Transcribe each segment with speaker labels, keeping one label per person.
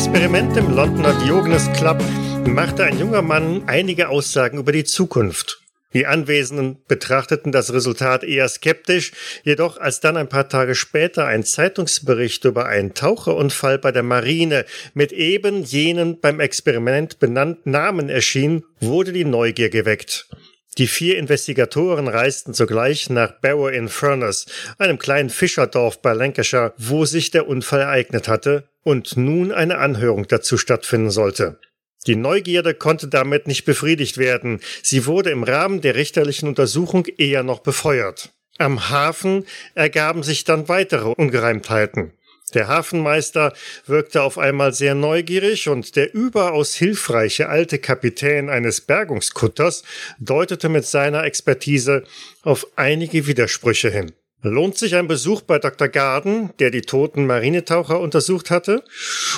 Speaker 1: Experiment im Londoner Diogenes Club machte ein junger Mann einige Aussagen über die Zukunft. Die Anwesenden betrachteten das Resultat eher skeptisch, jedoch als dann ein paar Tage später ein Zeitungsbericht über einen Taucherunfall bei der Marine mit eben jenen beim Experiment benannten Namen erschien, wurde die Neugier geweckt. Die vier Investigatoren reisten sogleich nach Barrow in Furness, einem kleinen Fischerdorf bei Lancashire, wo sich der Unfall ereignet hatte und nun eine Anhörung dazu stattfinden sollte. Die Neugierde konnte damit nicht befriedigt werden. Sie wurde im Rahmen der richterlichen Untersuchung eher noch befeuert. Am Hafen ergaben sich dann weitere Ungereimtheiten. Der Hafenmeister wirkte auf einmal sehr neugierig und der überaus hilfreiche alte Kapitän eines Bergungskutters deutete mit seiner Expertise auf einige Widersprüche hin. Lohnt sich ein Besuch bei Dr. Garden, der die toten Marinetaucher untersucht hatte?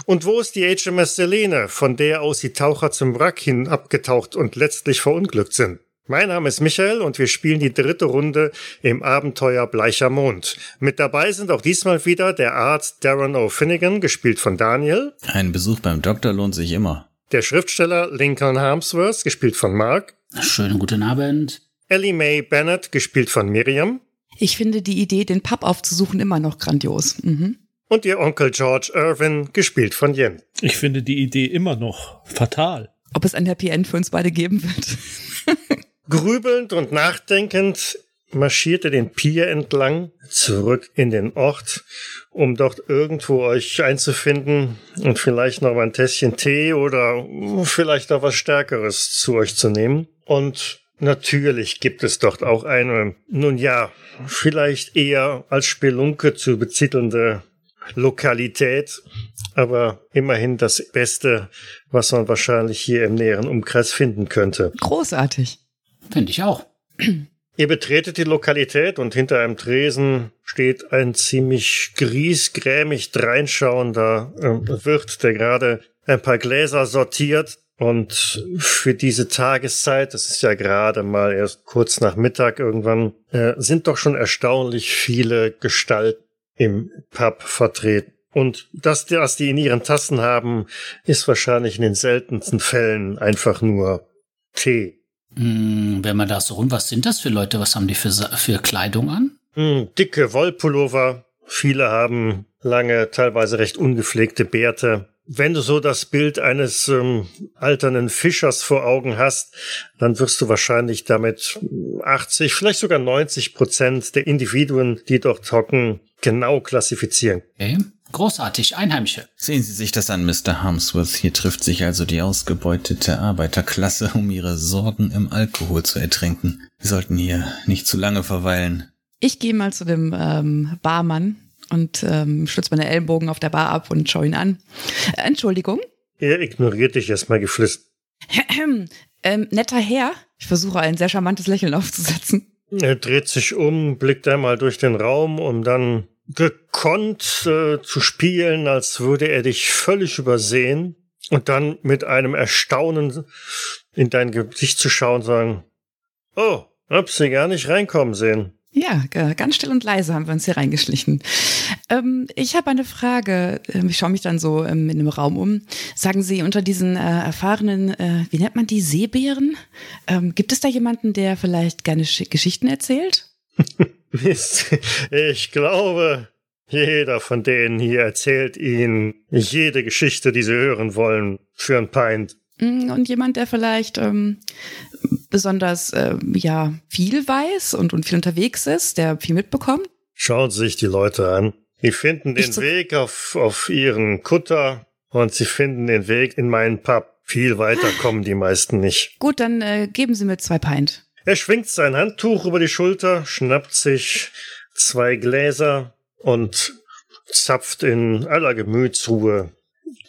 Speaker 1: Und wo ist die HMS Selene, von der aus die Taucher zum Wrack hin abgetaucht und letztlich verunglückt sind? Mein Name ist Michael und wir spielen die dritte Runde im Abenteuer Bleicher Mond. Mit dabei sind auch diesmal wieder der Arzt Darren O'Finnigan, gespielt von Daniel.
Speaker 2: Ein Besuch beim Doktor lohnt sich immer.
Speaker 1: Der Schriftsteller Lincoln Harmsworth, gespielt von Mark.
Speaker 3: Schönen guten Abend.
Speaker 1: Ellie Mae Bennett, gespielt von Miriam.
Speaker 4: Ich finde die Idee, den Pub aufzusuchen, immer noch grandios. Mhm.
Speaker 1: Und ihr Onkel George Irwin, gespielt von Jen.
Speaker 5: Ich finde die Idee immer noch fatal.
Speaker 4: Ob es ein Happy End für uns beide geben wird.
Speaker 1: Grübelnd und nachdenkend marschiert ihr den Pier entlang, zurück in den Ort, um dort irgendwo euch einzufinden und vielleicht noch ein Tässchen Tee oder vielleicht auch was Stärkeres zu euch zu nehmen. Und Natürlich gibt es dort auch eine, nun ja, vielleicht eher als Spelunke zu betitelnde Lokalität, aber immerhin das Beste, was man wahrscheinlich hier im näheren Umkreis finden könnte.
Speaker 4: Großartig.
Speaker 3: Finde ich auch.
Speaker 1: Ihr betretet die Lokalität und hinter einem Tresen steht ein ziemlich griesgrämig dreinschauender äh, Wirt, der gerade ein paar Gläser sortiert und für diese Tageszeit, das ist ja gerade mal erst kurz nach Mittag irgendwann, äh, sind doch schon erstaunlich viele Gestalten im Pub vertreten. Und das, was die in ihren Tassen haben, ist wahrscheinlich in den seltensten Fällen einfach nur Tee.
Speaker 3: Mm, wenn man da so rum, was sind das für Leute? Was haben die für, für Kleidung an?
Speaker 1: Mm, dicke Wollpullover. Viele haben lange, teilweise recht ungepflegte Bärte. Wenn du so das Bild eines ähm, alternden Fischers vor Augen hast, dann wirst du wahrscheinlich damit 80, vielleicht sogar 90 Prozent der Individuen, die dort hocken, genau klassifizieren.
Speaker 3: Okay. Großartig, Einheimische.
Speaker 2: Sehen Sie sich das an, Mr. Harmsworth. Hier trifft sich also die ausgebeutete Arbeiterklasse, um ihre Sorgen im Alkohol zu ertränken. Wir sollten hier nicht zu lange verweilen.
Speaker 4: Ich gehe mal zu dem ähm, Barmann und ähm, stütze meine Ellenbogen auf der Bar ab und schaue ihn an. Äh, Entschuldigung.
Speaker 1: Er ignoriert dich erstmal geflissend.
Speaker 4: ähm, netter Herr. Ich versuche ein sehr charmantes Lächeln aufzusetzen.
Speaker 1: Er dreht sich um, blickt einmal durch den Raum, um dann gekonnt äh, zu spielen, als würde er dich völlig übersehen und dann mit einem Erstaunen in dein Gesicht zu schauen sagen, oh, hab sie gar nicht reinkommen sehen.
Speaker 4: Ja, ganz still und leise haben wir uns hier reingeschlichen. Ähm, ich habe eine Frage. Ähm, ich schaue mich dann so ähm, in dem Raum um. Sagen Sie, unter diesen äh, erfahrenen, äh, wie nennt man die, Seebären, ähm, gibt es da jemanden, der vielleicht gerne Sch Geschichten erzählt?
Speaker 1: ich glaube, jeder von denen hier erzählt Ihnen jede Geschichte, die Sie hören wollen, für ein Pint.
Speaker 4: Mm, und jemand, der vielleicht ähm, besonders äh, ja viel weiß und, und viel unterwegs ist, der viel mitbekommt?
Speaker 1: Schauen Sie sich die Leute an. Die finden den Weg auf, auf ihren Kutter und sie finden den Weg in meinen Pub. Viel weiter kommen die meisten nicht.
Speaker 4: Gut, dann äh, geben Sie mir zwei Pint.
Speaker 1: Er schwingt sein Handtuch über die Schulter, schnappt sich zwei Gläser und zapft in aller Gemütsruhe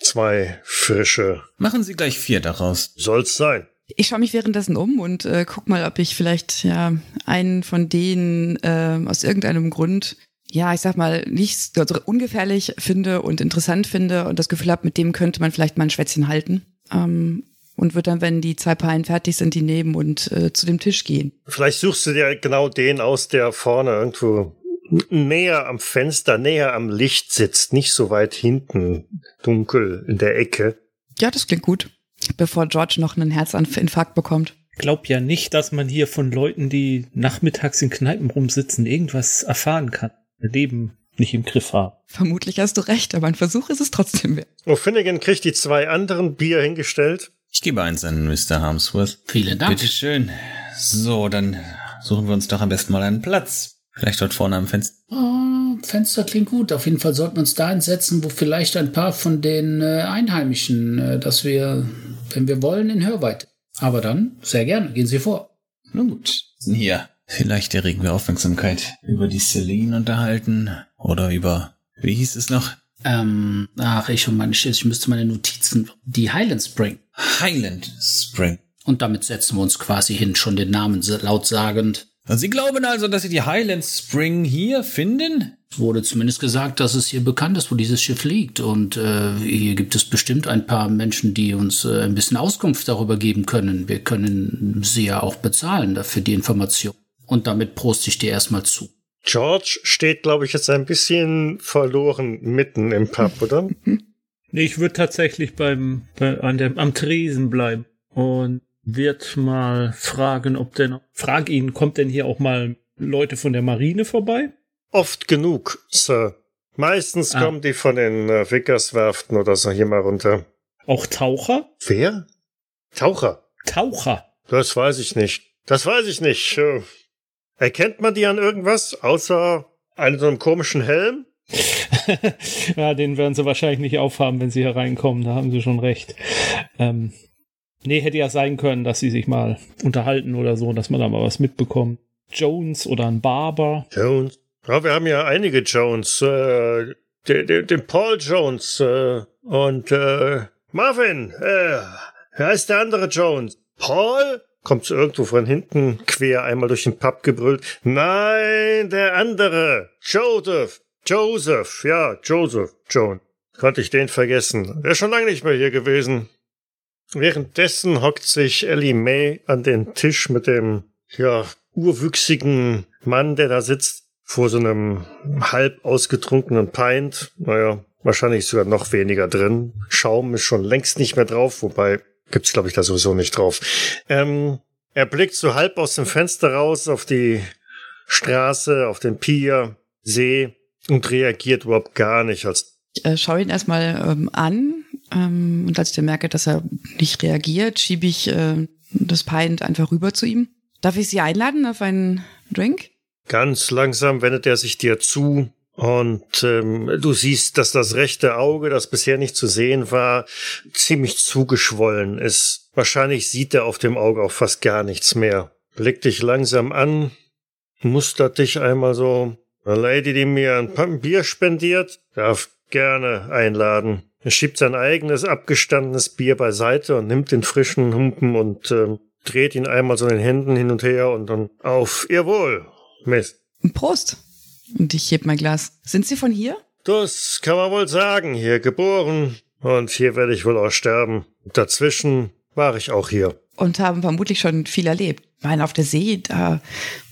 Speaker 1: zwei frische.
Speaker 2: Machen Sie gleich vier daraus.
Speaker 1: Soll's sein.
Speaker 4: Ich schaue mich währenddessen um und äh, guck mal, ob ich vielleicht ja einen von denen äh, aus irgendeinem Grund, ja, ich sag mal, nicht also ungefährlich finde und interessant finde und das Gefühl habe, mit dem könnte man vielleicht mal ein Schwätzchen halten. Ähm, und wird dann, wenn die zwei Paaren fertig sind, die nehmen und äh, zu dem Tisch gehen.
Speaker 1: Vielleicht suchst du dir genau den aus, der vorne irgendwo näher am Fenster, näher am Licht sitzt, nicht so weit hinten, dunkel in der Ecke.
Speaker 4: Ja, das klingt gut. Bevor George noch einen Herzinfarkt bekommt.
Speaker 5: Glaub ja nicht, dass man hier von Leuten, die nachmittags in Kneipen rumsitzen, irgendwas erfahren kann. Leben nicht im Griff haben.
Speaker 4: Vermutlich hast du recht, aber ein Versuch ist es trotzdem wert.
Speaker 1: O'Finnigan kriegt die zwei anderen Bier hingestellt.
Speaker 2: Ich gebe eins an Mr. Harmsworth.
Speaker 3: Vielen Dank.
Speaker 2: Bitte schön. So, dann suchen wir uns doch am besten mal einen Platz. Vielleicht dort vorne am Fenster.
Speaker 3: Oh, Fenster klingt gut. Auf jeden Fall sollten wir uns da hinsetzen, wo vielleicht ein paar von den äh, Einheimischen, äh, dass wir, wenn wir wollen, in Hörweite. Aber dann, sehr gerne, gehen Sie vor.
Speaker 2: Nun gut. Hier. Vielleicht erregen wir Aufmerksamkeit über die Celine unterhalten oder über, wie hieß es noch?
Speaker 3: Ähm, ach, ich und meine Schiss, ich müsste meine Notizen, die Highland Spring.
Speaker 2: Highland Spring.
Speaker 3: Und damit setzen wir uns quasi hin, schon den Namen laut sagend.
Speaker 2: Sie glauben also, dass Sie die Highland Spring hier finden?
Speaker 3: Es wurde zumindest gesagt, dass es hier bekannt ist, wo dieses Schiff liegt. Und äh, hier gibt es bestimmt ein paar Menschen, die uns äh, ein bisschen Auskunft darüber geben können. Wir können sie ja auch bezahlen dafür die Information. Und damit prost ich dir erstmal zu.
Speaker 1: George steht, glaube ich, jetzt ein bisschen verloren mitten im Pub, oder?
Speaker 5: Ich würde tatsächlich beim, bei, an dem, am Tresen bleiben und wird mal fragen, ob denn, frag ihn, kommt denn hier auch mal Leute von der Marine vorbei?
Speaker 1: Oft genug, Sir. Meistens
Speaker 5: Ah.
Speaker 1: kommen die von den äh, Wickerswerften oder so hier mal runter.
Speaker 5: Auch Taucher?
Speaker 1: Wer? Taucher.
Speaker 5: Taucher.
Speaker 1: Das weiß ich nicht. Das weiß ich nicht. Äh, Erkennt man die an irgendwas, außer an so einem komischen Helm?
Speaker 5: ja, den werden sie wahrscheinlich nicht aufhaben, wenn sie hier reinkommen. Da haben sie schon recht. Ähm, nee, hätte ja sein können, dass sie sich mal unterhalten oder so, dass man da mal was mitbekommt. Jones oder ein Barber.
Speaker 1: Jones. Ja, wir haben ja einige Jones. Äh, den, den, den Paul Jones äh, und äh, Marvin. Äh, wer ist der andere Jones? Paul? Kommt irgendwo von hinten quer einmal durch den Pub gebrüllt. Nein, der andere. Joseph. Joseph. Ja, Joseph. Joan. Konnte ich den vergessen. Er ist schon lange nicht mehr hier gewesen. Währenddessen hockt sich Ellie May an den Tisch mit dem, ja, urwüchsigen Mann, der da sitzt, vor so einem halb ausgetrunkenen Pint. Naja, wahrscheinlich sogar noch weniger drin. Schaum ist schon längst nicht mehr drauf, wobei gibt's glaube ich da sowieso nicht drauf. Ähm, er blickt so halb aus dem Fenster raus auf die Straße, auf den Pier, See und reagiert überhaupt gar nicht, als
Speaker 4: Ich äh, schaue ihn erstmal ähm, an ähm, und als ich dann merke, dass er nicht reagiert, schiebe ich äh, das Pint einfach rüber zu ihm. Darf ich Sie einladen auf einen Drink?
Speaker 1: Ganz langsam wendet er sich dir zu und ähm, du siehst, dass das rechte Auge, das bisher nicht zu sehen war, ziemlich zugeschwollen ist. Wahrscheinlich sieht er auf dem Auge auch fast gar nichts mehr. Blickt dich langsam an, mustert dich einmal so. Eine Lady, die mir ein Bier spendiert, darf gerne einladen. Er schiebt sein eigenes abgestandenes Bier beiseite und nimmt den frischen Humpen und ähm, dreht ihn einmal so in den Händen hin und her und dann auf Ihr Wohl, Miss.
Speaker 4: Prost! Und ich heb mein Glas. Sind Sie von hier?
Speaker 1: Das kann man wohl sagen. Hier geboren und hier werde ich wohl auch sterben. Dazwischen war ich auch hier.
Speaker 4: Und haben vermutlich schon viel erlebt. Ich meine, auf der See, da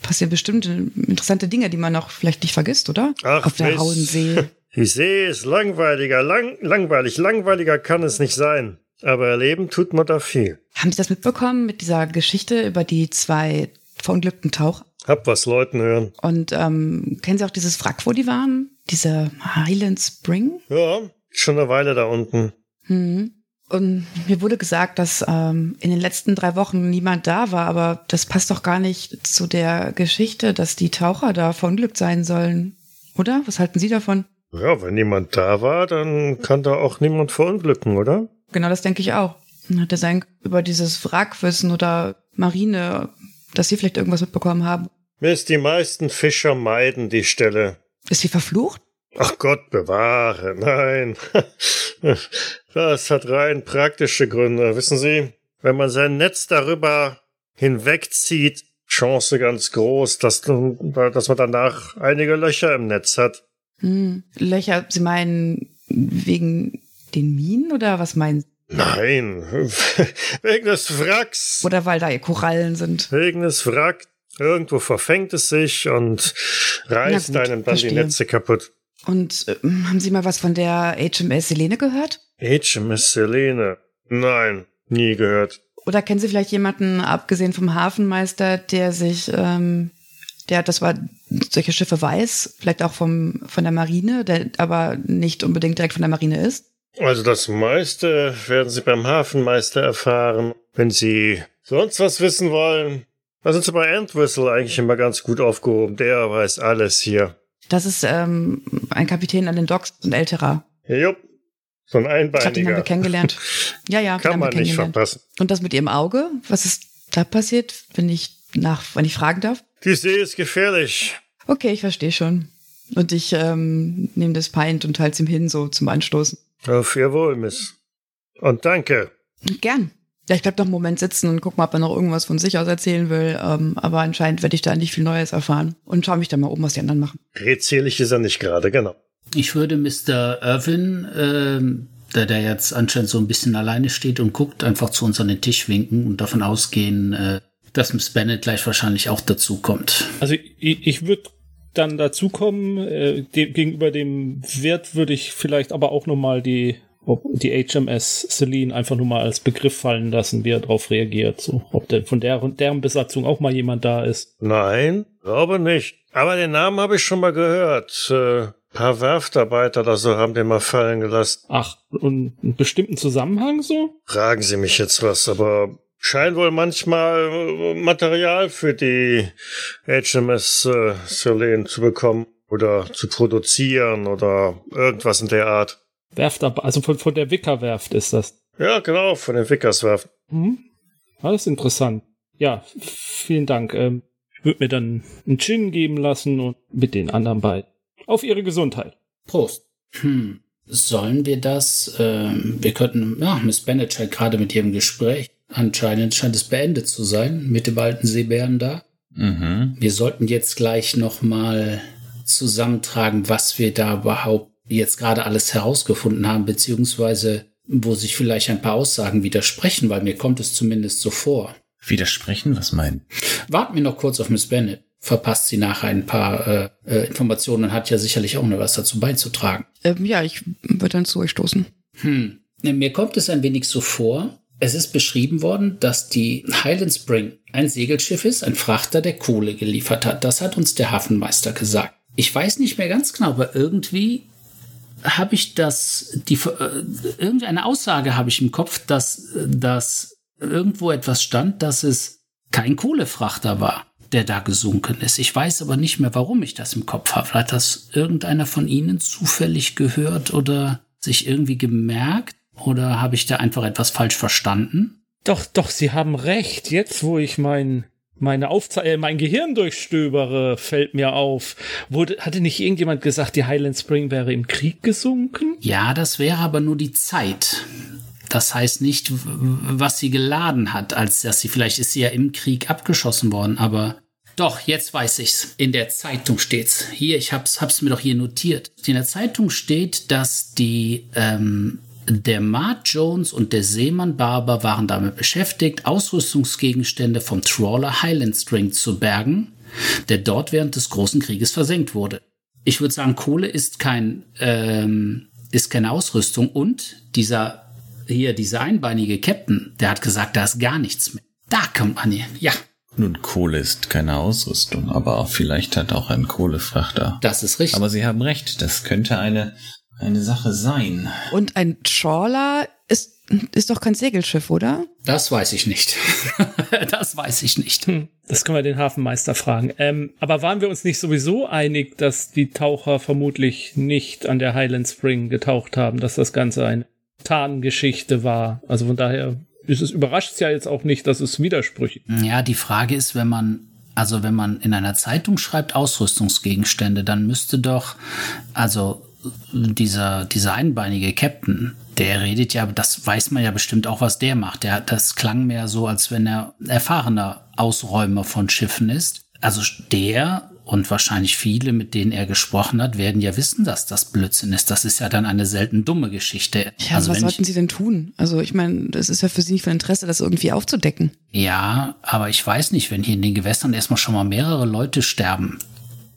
Speaker 4: passieren bestimmt interessante Dinge, die man noch vielleicht nicht vergisst, oder?
Speaker 1: Ach,
Speaker 4: auf der
Speaker 1: Miss.
Speaker 4: rauen
Speaker 1: Die See ist langweiliger, lang, langweilig, langweiliger kann es nicht sein. Aber erleben tut man da viel.
Speaker 4: Haben Sie das mitbekommen mit dieser Geschichte über die zwei verunglückten Taucher?
Speaker 1: Hab was Leuten hören.
Speaker 4: Und ähm, kennen Sie auch dieses Wrack, wo die waren? Diese Highland Spring?
Speaker 1: Ja, schon eine Weile da unten.
Speaker 4: Mhm. Und mir wurde gesagt, dass ähm, in den letzten drei Wochen niemand da war, aber das passt doch gar nicht zu der Geschichte, dass die Taucher da verunglückt sein sollen. Oder? Was halten Sie davon?
Speaker 1: Ja, wenn niemand da war, dann kann da auch niemand verunglücken, oder?
Speaker 4: Genau das denke ich auch. Hat er sein über dieses Wrackwissen oder Marine, dass Sie vielleicht irgendwas mitbekommen haben?
Speaker 1: Miss, die meisten Fischer meiden die Stelle.
Speaker 4: Ist sie verflucht?
Speaker 1: Ach Gott bewahre, nein. Das hat rein praktische Gründe. Wissen Sie, wenn man sein Netz darüber hinwegzieht, Chance ganz groß, dass, dass man danach einige Löcher im Netz hat.
Speaker 4: Hm. Löcher, Sie meinen wegen den Minen oder was meinen Sie?
Speaker 1: Nein, wegen des Wracks.
Speaker 4: Oder weil da Korallen sind?
Speaker 1: Wegen des Wracks. Irgendwo verfängt es sich und reißt
Speaker 4: gut,
Speaker 1: einem dann die. Netze kaputt.
Speaker 4: Und äh, haben Sie mal was von der HMS Helene gehört?
Speaker 1: HMS Selene. Nein, nie gehört.
Speaker 4: Oder kennen Sie vielleicht jemanden, abgesehen vom Hafenmeister, der sich, ähm, der das war, solche Schiffe weiß, vielleicht auch vom, von der Marine, der aber nicht unbedingt direkt von der Marine ist?
Speaker 1: Also das meiste werden Sie beim Hafenmeister erfahren. Wenn Sie sonst was wissen wollen, da sind Sie bei Entwistle eigentlich immer ganz gut aufgehoben. Der weiß alles hier.
Speaker 4: Das ist ähm, ein Kapitän an den Docks, ein älterer.
Speaker 1: Jupp, so ein
Speaker 4: Ich glaube, den haben wir
Speaker 1: Einbeiniger.
Speaker 4: kennengelernt. Ja, ja,
Speaker 1: Kann man nicht verpassen.
Speaker 4: Und das mit Ihrem Auge, was ist da passiert, wenn ich nach, wenn ich fragen darf?
Speaker 1: Die See ist gefährlich.
Speaker 4: Okay, ich verstehe schon. Und ich ähm, nehme das Pint und halte es ihm hin, so zum Anstoßen.
Speaker 1: Auf Ihr Wohl, Miss. Und danke.
Speaker 4: Gern. Ja, ich bleib noch einen Moment sitzen und guck mal, ob er noch irgendwas von sich aus erzählen will. Ähm, aber anscheinend werde ich da nicht viel Neues erfahren. Und schau mich dann mal um, was die anderen machen.
Speaker 1: Redselig ist er nicht gerade, genau.
Speaker 3: Ich würde Mr. Irwin, ähm, der, der jetzt anscheinend so ein bisschen alleine steht und guckt, einfach zu uns an den Tisch winken und davon ausgehen, äh, dass Miss Bennett gleich wahrscheinlich auch dazu kommt.
Speaker 5: Also ich, ich würde dann dazukommen, äh, dem, gegenüber dem Wert würde ich vielleicht aber auch nochmal die, ob die HMS Celine einfach nur mal als Begriff fallen lassen, wie er darauf reagiert. So, ob denn von der, deren Besatzung auch mal jemand da ist.
Speaker 1: Nein, glaube nicht. Aber den Namen habe ich schon mal gehört. Äh, paar Werftarbeiter oder so haben den mal fallen gelassen.
Speaker 5: Ach, und einen bestimmten Zusammenhang so?
Speaker 1: Fragen Sie mich jetzt was, aber scheint wohl manchmal äh, Material für die HMS äh, Selene zu bekommen oder zu produzieren oder irgendwas in der Art.
Speaker 5: Werft aber, also von, von der Wickerwerft ist das.
Speaker 1: Ja, genau, von den Wickerswerften.
Speaker 5: Mhm. Alles interessant. Ja, vielen Dank. Ähm, ich würde mir dann einen Gin geben lassen und mit den anderen beiden. Auf ihre Gesundheit.
Speaker 3: Prost. Hm. Sollen wir das, ähm, wir könnten, ja, Miss Bennett scheint gerade mit ihrem Gespräch, anscheinend scheint es beendet zu sein, mit dem alten Seebären da.
Speaker 2: Mhm.
Speaker 3: Wir sollten jetzt gleich nochmal zusammentragen, was wir da überhaupt jetzt gerade alles herausgefunden haben, beziehungsweise wo sich vielleicht ein paar Aussagen widersprechen, weil mir kommt es zumindest so vor.
Speaker 2: Widersprechen? Was meinen?
Speaker 3: Warten wir noch kurz auf Miss Bennett. Verpasst sie nachher ein paar äh, äh, Informationen und hat ja sicherlich auch noch was dazu beizutragen.
Speaker 4: Ähm, ja, ich würde dann zu euch stoßen.
Speaker 3: Hm. Mir kommt es ein wenig so vor. Es ist beschrieben worden, dass die Highland Spring ein Segelschiff ist, ein Frachter, der Kohle geliefert hat. Das hat uns der Hafenmeister gesagt. Ich weiß nicht mehr ganz genau, aber irgendwie habe ich das, die, äh, irgendeine Aussage habe ich im Kopf, dass, dass irgendwo etwas stand, dass es kein Kohlefrachter war, der da gesunken ist. Ich weiß aber nicht mehr, warum ich das im Kopf habe. Hat das irgendeiner von Ihnen zufällig gehört oder sich irgendwie gemerkt? Oder habe ich da einfach etwas falsch verstanden?
Speaker 5: Doch, doch, Sie haben recht. Jetzt, wo ich mein, meine Aufze äh, mein Gehirn durchstöbere, fällt mir auf. Wurde, hatte nicht irgendjemand gesagt, die Highland Spring wäre im Krieg gesunken?
Speaker 3: Ja, das wäre aber nur die Zeit. Das heißt nicht, was sie geladen hat, als dass sie vielleicht ist sie ja im Krieg abgeschossen worden, aber doch, jetzt weiß ich's. In der Zeitung steht's. Hier, ich hab's, hab's mir doch hier notiert. In der Zeitung steht, dass die, ähm, der Mart Jones und der Seemann Barber waren damit beschäftigt, Ausrüstungsgegenstände vom Trawler Highland String zu bergen, der dort während des Großen Krieges versenkt wurde. Ich würde sagen, Kohle ist kein, ähm, ist keine Ausrüstung und dieser, hier, dieser einbeinige Captain, der hat gesagt, da ist gar nichts mehr. Da kommt man hier. Ja,
Speaker 2: Nun, Kohle ist keine Ausrüstung, aber vielleicht hat auch ein Kohlefrachter.
Speaker 3: das ist richtig.
Speaker 2: Aber Sie haben recht, das könnte eine, eine Sache sein.
Speaker 4: Und ein Trawler ist, ist doch kein Segelschiff, oder?
Speaker 3: das weiß ich nicht. das weiß ich nicht.
Speaker 5: Hm, das können wir den Hafenmeister fragen. Ähm, aber waren wir uns nicht sowieso einig, dass die Taucher vermutlich nicht an der Highland Spring getaucht haben, dass das Ganze eine Tarngeschichte war? Also von daher ist es überrascht ja jetzt auch nicht, dass es widersprüchlich
Speaker 3: Ja, die Frage ist, wenn man, also wenn man in einer Zeitung schreibt Ausrüstungsgegenstände, dann müsste doch, also dieser, dieser einbeinige Captain, der redet ja, das weiß man ja bestimmt auch, was der macht. Der, das klang mehr so, als wenn er erfahrener Ausräumer von Schiffen ist. Also der und wahrscheinlich viele, mit denen er gesprochen hat, werden ja wissen, dass das Blödsinn ist. Das ist ja dann eine selten dumme Geschichte.
Speaker 4: Ja,
Speaker 3: also
Speaker 4: was sollten sie denn tun? Also ich meine, das ist ja für sie nicht von Interesse, das irgendwie aufzudecken.
Speaker 3: ja, aber ich weiß nicht, wenn hier in den Gewässern erstmal schon mal mehrere Leute sterben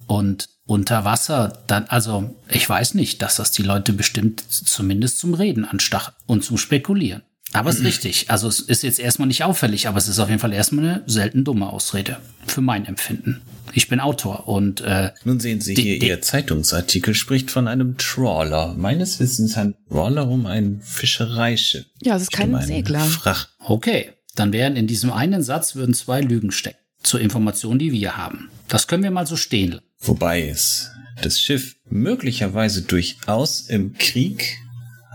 Speaker 3: und unter Wasser, dann, also ich weiß nicht, dass das die Leute bestimmt zumindest zum Reden anstachelt und zum Spekulieren. Aber es ist richtig. Also es ist jetzt erstmal nicht auffällig, aber es ist auf jeden Fall erstmal eine selten dumme Ausrede. Für mein Empfinden. Ich bin Autor und äh,
Speaker 2: Nun sehen Sie hier, Ihr Zeitungsartikel spricht von einem Trawler. Meines Wissens ein Trawler um ein Fischereischiff.
Speaker 4: Ja, es ist kein
Speaker 2: Um
Speaker 4: Segler.
Speaker 2: Fracht.
Speaker 3: okay, dann wären in diesem einen Satz würden zwei Lügen stecken. Zur Information, die wir haben. Das können wir mal so stehen lassen.
Speaker 2: Wobei es das Schiff möglicherweise durchaus im Krieg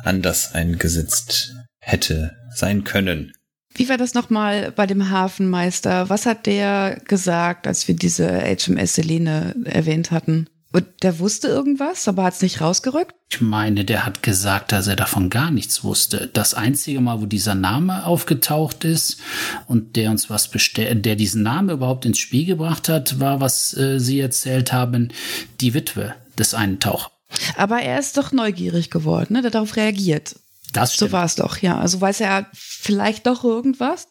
Speaker 2: anders eingesetzt hätte sein können.
Speaker 4: Wie war das nochmal bei dem Hafenmeister? Was hat der gesagt, als wir diese HMS Selene erwähnt hatten? Und der wusste irgendwas, aber hat es nicht rausgerückt?
Speaker 3: Ich meine, der hat gesagt, dass er davon gar nichts wusste. Das einzige Mal, wo dieser Name aufgetaucht ist und der uns was bestellt, der diesen Namen überhaupt ins Spiel gebracht hat, war, was äh, Sie erzählt haben, die Witwe des einen Tauchers.
Speaker 4: Aber er ist doch neugierig geworden, ne? Der darauf reagiert.
Speaker 3: Das
Speaker 4: So
Speaker 3: stimmt.
Speaker 4: war es doch, ja. Also weiß er vielleicht doch irgendwas,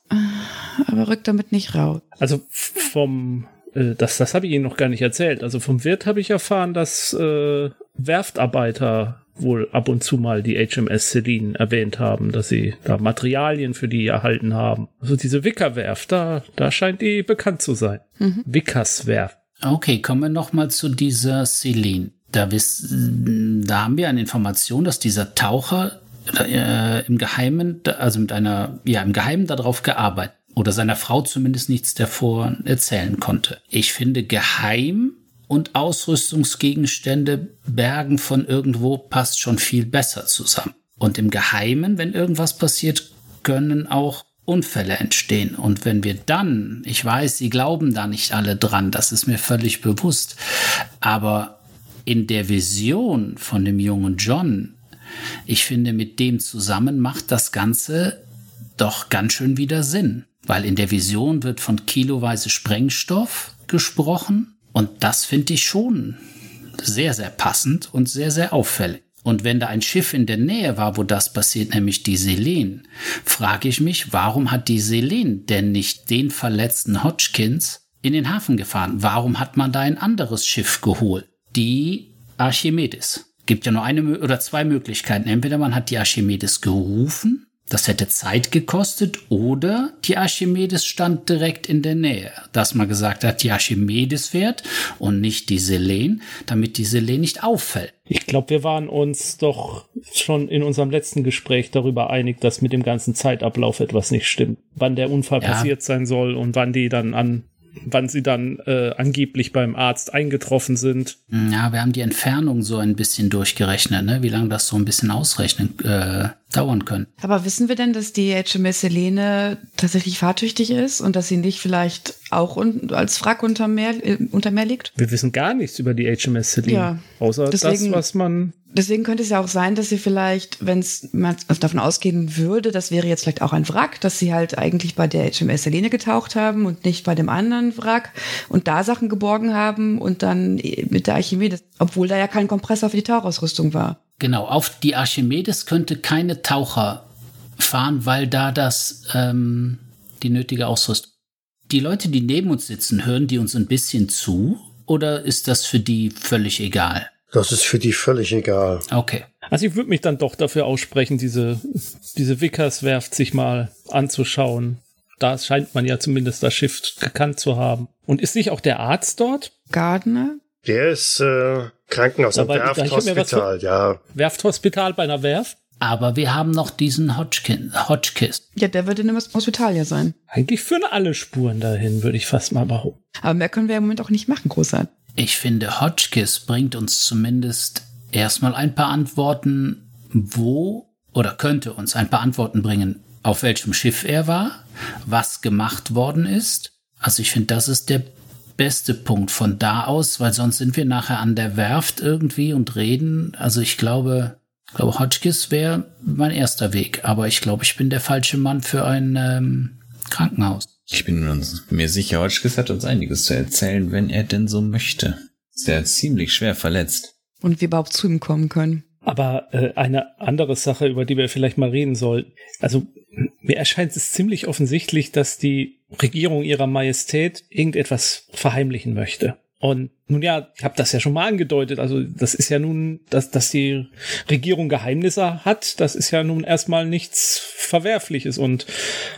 Speaker 4: aber rückt damit nicht raus.
Speaker 5: Also vom, äh, das, das habe ich Ihnen noch gar nicht erzählt. Also vom Wirt habe ich erfahren, dass äh, Werftarbeiter wohl ab und zu mal die HMS Celine erwähnt haben, dass sie da Materialien für die erhalten haben. Also diese Wickerwerft, da, da scheint die bekannt zu sein. Wickerswerft.
Speaker 3: Okay, kommen wir noch mal zu dieser Celine. Da, wiss, da haben wir eine Information, dass dieser Taucher äh, im Geheimen, also mit einer, ja, im Geheimen darauf gearbeitet oder seiner Frau zumindest nichts davor erzählen konnte. Ich finde geheim und Ausrüstungsgegenstände bergen von irgendwo passt schon viel besser zusammen. Und im Geheimen, wenn irgendwas passiert, können auch Unfälle entstehen. Und wenn wir dann, ich weiß, Sie glauben da nicht alle dran, das ist mir völlig bewusst, aber in der Vision von dem jungen John, ich finde, mit dem zusammen macht das Ganze doch ganz schön wieder Sinn. Weil in der Vision wird von kiloweise Sprengstoff gesprochen und das finde ich schon sehr, sehr passend und sehr, sehr auffällig. Und wenn da ein Schiff in der Nähe war, wo das passiert, nämlich die Selen, frage ich mich, warum hat die Selen denn nicht den verletzten Hodgkins in den Hafen gefahren? Warum hat man da ein anderes Schiff geholt? Die Archimedes. Gibt ja nur eine oder zwei Möglichkeiten. Entweder man hat die Archimedes gerufen, das hätte Zeit gekostet, oder die Archimedes stand direkt in der Nähe, dass man gesagt hat, die Archimedes fährt und nicht die Selen, damit die Selen nicht auffällt.
Speaker 5: Ich glaube, wir waren uns doch schon in unserem letzten Gespräch darüber einig, dass mit dem ganzen Zeitablauf etwas nicht stimmt. Wann der Unfall
Speaker 3: Ja.
Speaker 5: passiert sein soll und wann die dann an, wann sie dann äh, angeblich beim Arzt eingetroffen sind.
Speaker 3: Ja, wir haben die Entfernung so ein bisschen durchgerechnet, ne? wie lange das so ein bisschen ausrechnen äh, dauern könnte.
Speaker 4: Aber wissen wir denn, dass die HMS Helene tatsächlich fahrtüchtig ist und dass sie nicht vielleicht auch un als Wrack unter Meer, äh, unter Meer liegt?
Speaker 5: Wir wissen gar nichts über die HMS Celine.
Speaker 4: Ja.
Speaker 5: Außer
Speaker 4: Deswegen-
Speaker 5: das, was man.
Speaker 4: Deswegen könnte es ja auch sein, dass sie vielleicht, wenn es man davon ausgehen würde, das wäre jetzt vielleicht auch ein Wrack, dass sie halt eigentlich bei der HMS Helene getaucht haben und nicht bei dem anderen Wrack und da Sachen geborgen haben und dann mit der Archimedes, obwohl da ja kein Kompressor für die Tauchausrüstung war.
Speaker 3: Genau, auf die Archimedes könnte keine Taucher fahren, weil da das ähm, die nötige Ausrüstung. Die Leute, die neben uns sitzen, hören die uns ein bisschen zu oder ist das für die völlig egal?
Speaker 1: Das ist für die völlig egal.
Speaker 3: Okay.
Speaker 5: Also ich würde mich dann doch dafür aussprechen, diese, diese Wickerswerft sich mal anzuschauen. Da scheint man ja zumindest das Schiff gekannt zu haben. Und ist nicht auch der Arzt dort?
Speaker 4: Gardner?
Speaker 1: Der ist äh, Krankenhaus am Werfthospital, ja.
Speaker 5: Werfthospital bei einer Werft?
Speaker 3: Aber wir haben noch diesen Hodgkin, Hodgkiss.
Speaker 4: Ja, der wird in einem Hospital ja sein.
Speaker 5: Eigentlich führen alle Spuren dahin, würde ich fast mal behaupten.
Speaker 4: Aber mehr können wir im Moment auch nicht machen, großartig.
Speaker 3: Ich finde, Hodgkiss bringt uns zumindest erstmal ein paar Antworten, wo oder könnte uns ein paar Antworten bringen, auf welchem Schiff er war, was gemacht worden ist. Also ich finde, das ist der beste Punkt von da aus, weil sonst sind wir nachher an der Werft irgendwie und reden. Also ich glaube, ich glaube, Hodgkiss wäre mein erster Weg, aber ich glaube, ich bin der falsche Mann für ein ähm, Krankenhaus.
Speaker 2: Ich bin uns mir sicher, Hotchkiss hat uns einiges zu erzählen, wenn er denn so möchte. Ist er ziemlich schwer verletzt.
Speaker 4: Und wir überhaupt zu ihm kommen können.
Speaker 5: Aber äh, eine andere Sache, über die wir vielleicht mal reden sollten. Also mir erscheint es ziemlich offensichtlich, dass die Regierung ihrer Majestät irgendetwas verheimlichen möchte. Und nun ja, ich habe das ja schon mal angedeutet. Also das ist ja nun, dass, dass die Regierung Geheimnisse hat, das ist ja nun erstmal nichts Verwerfliches. Und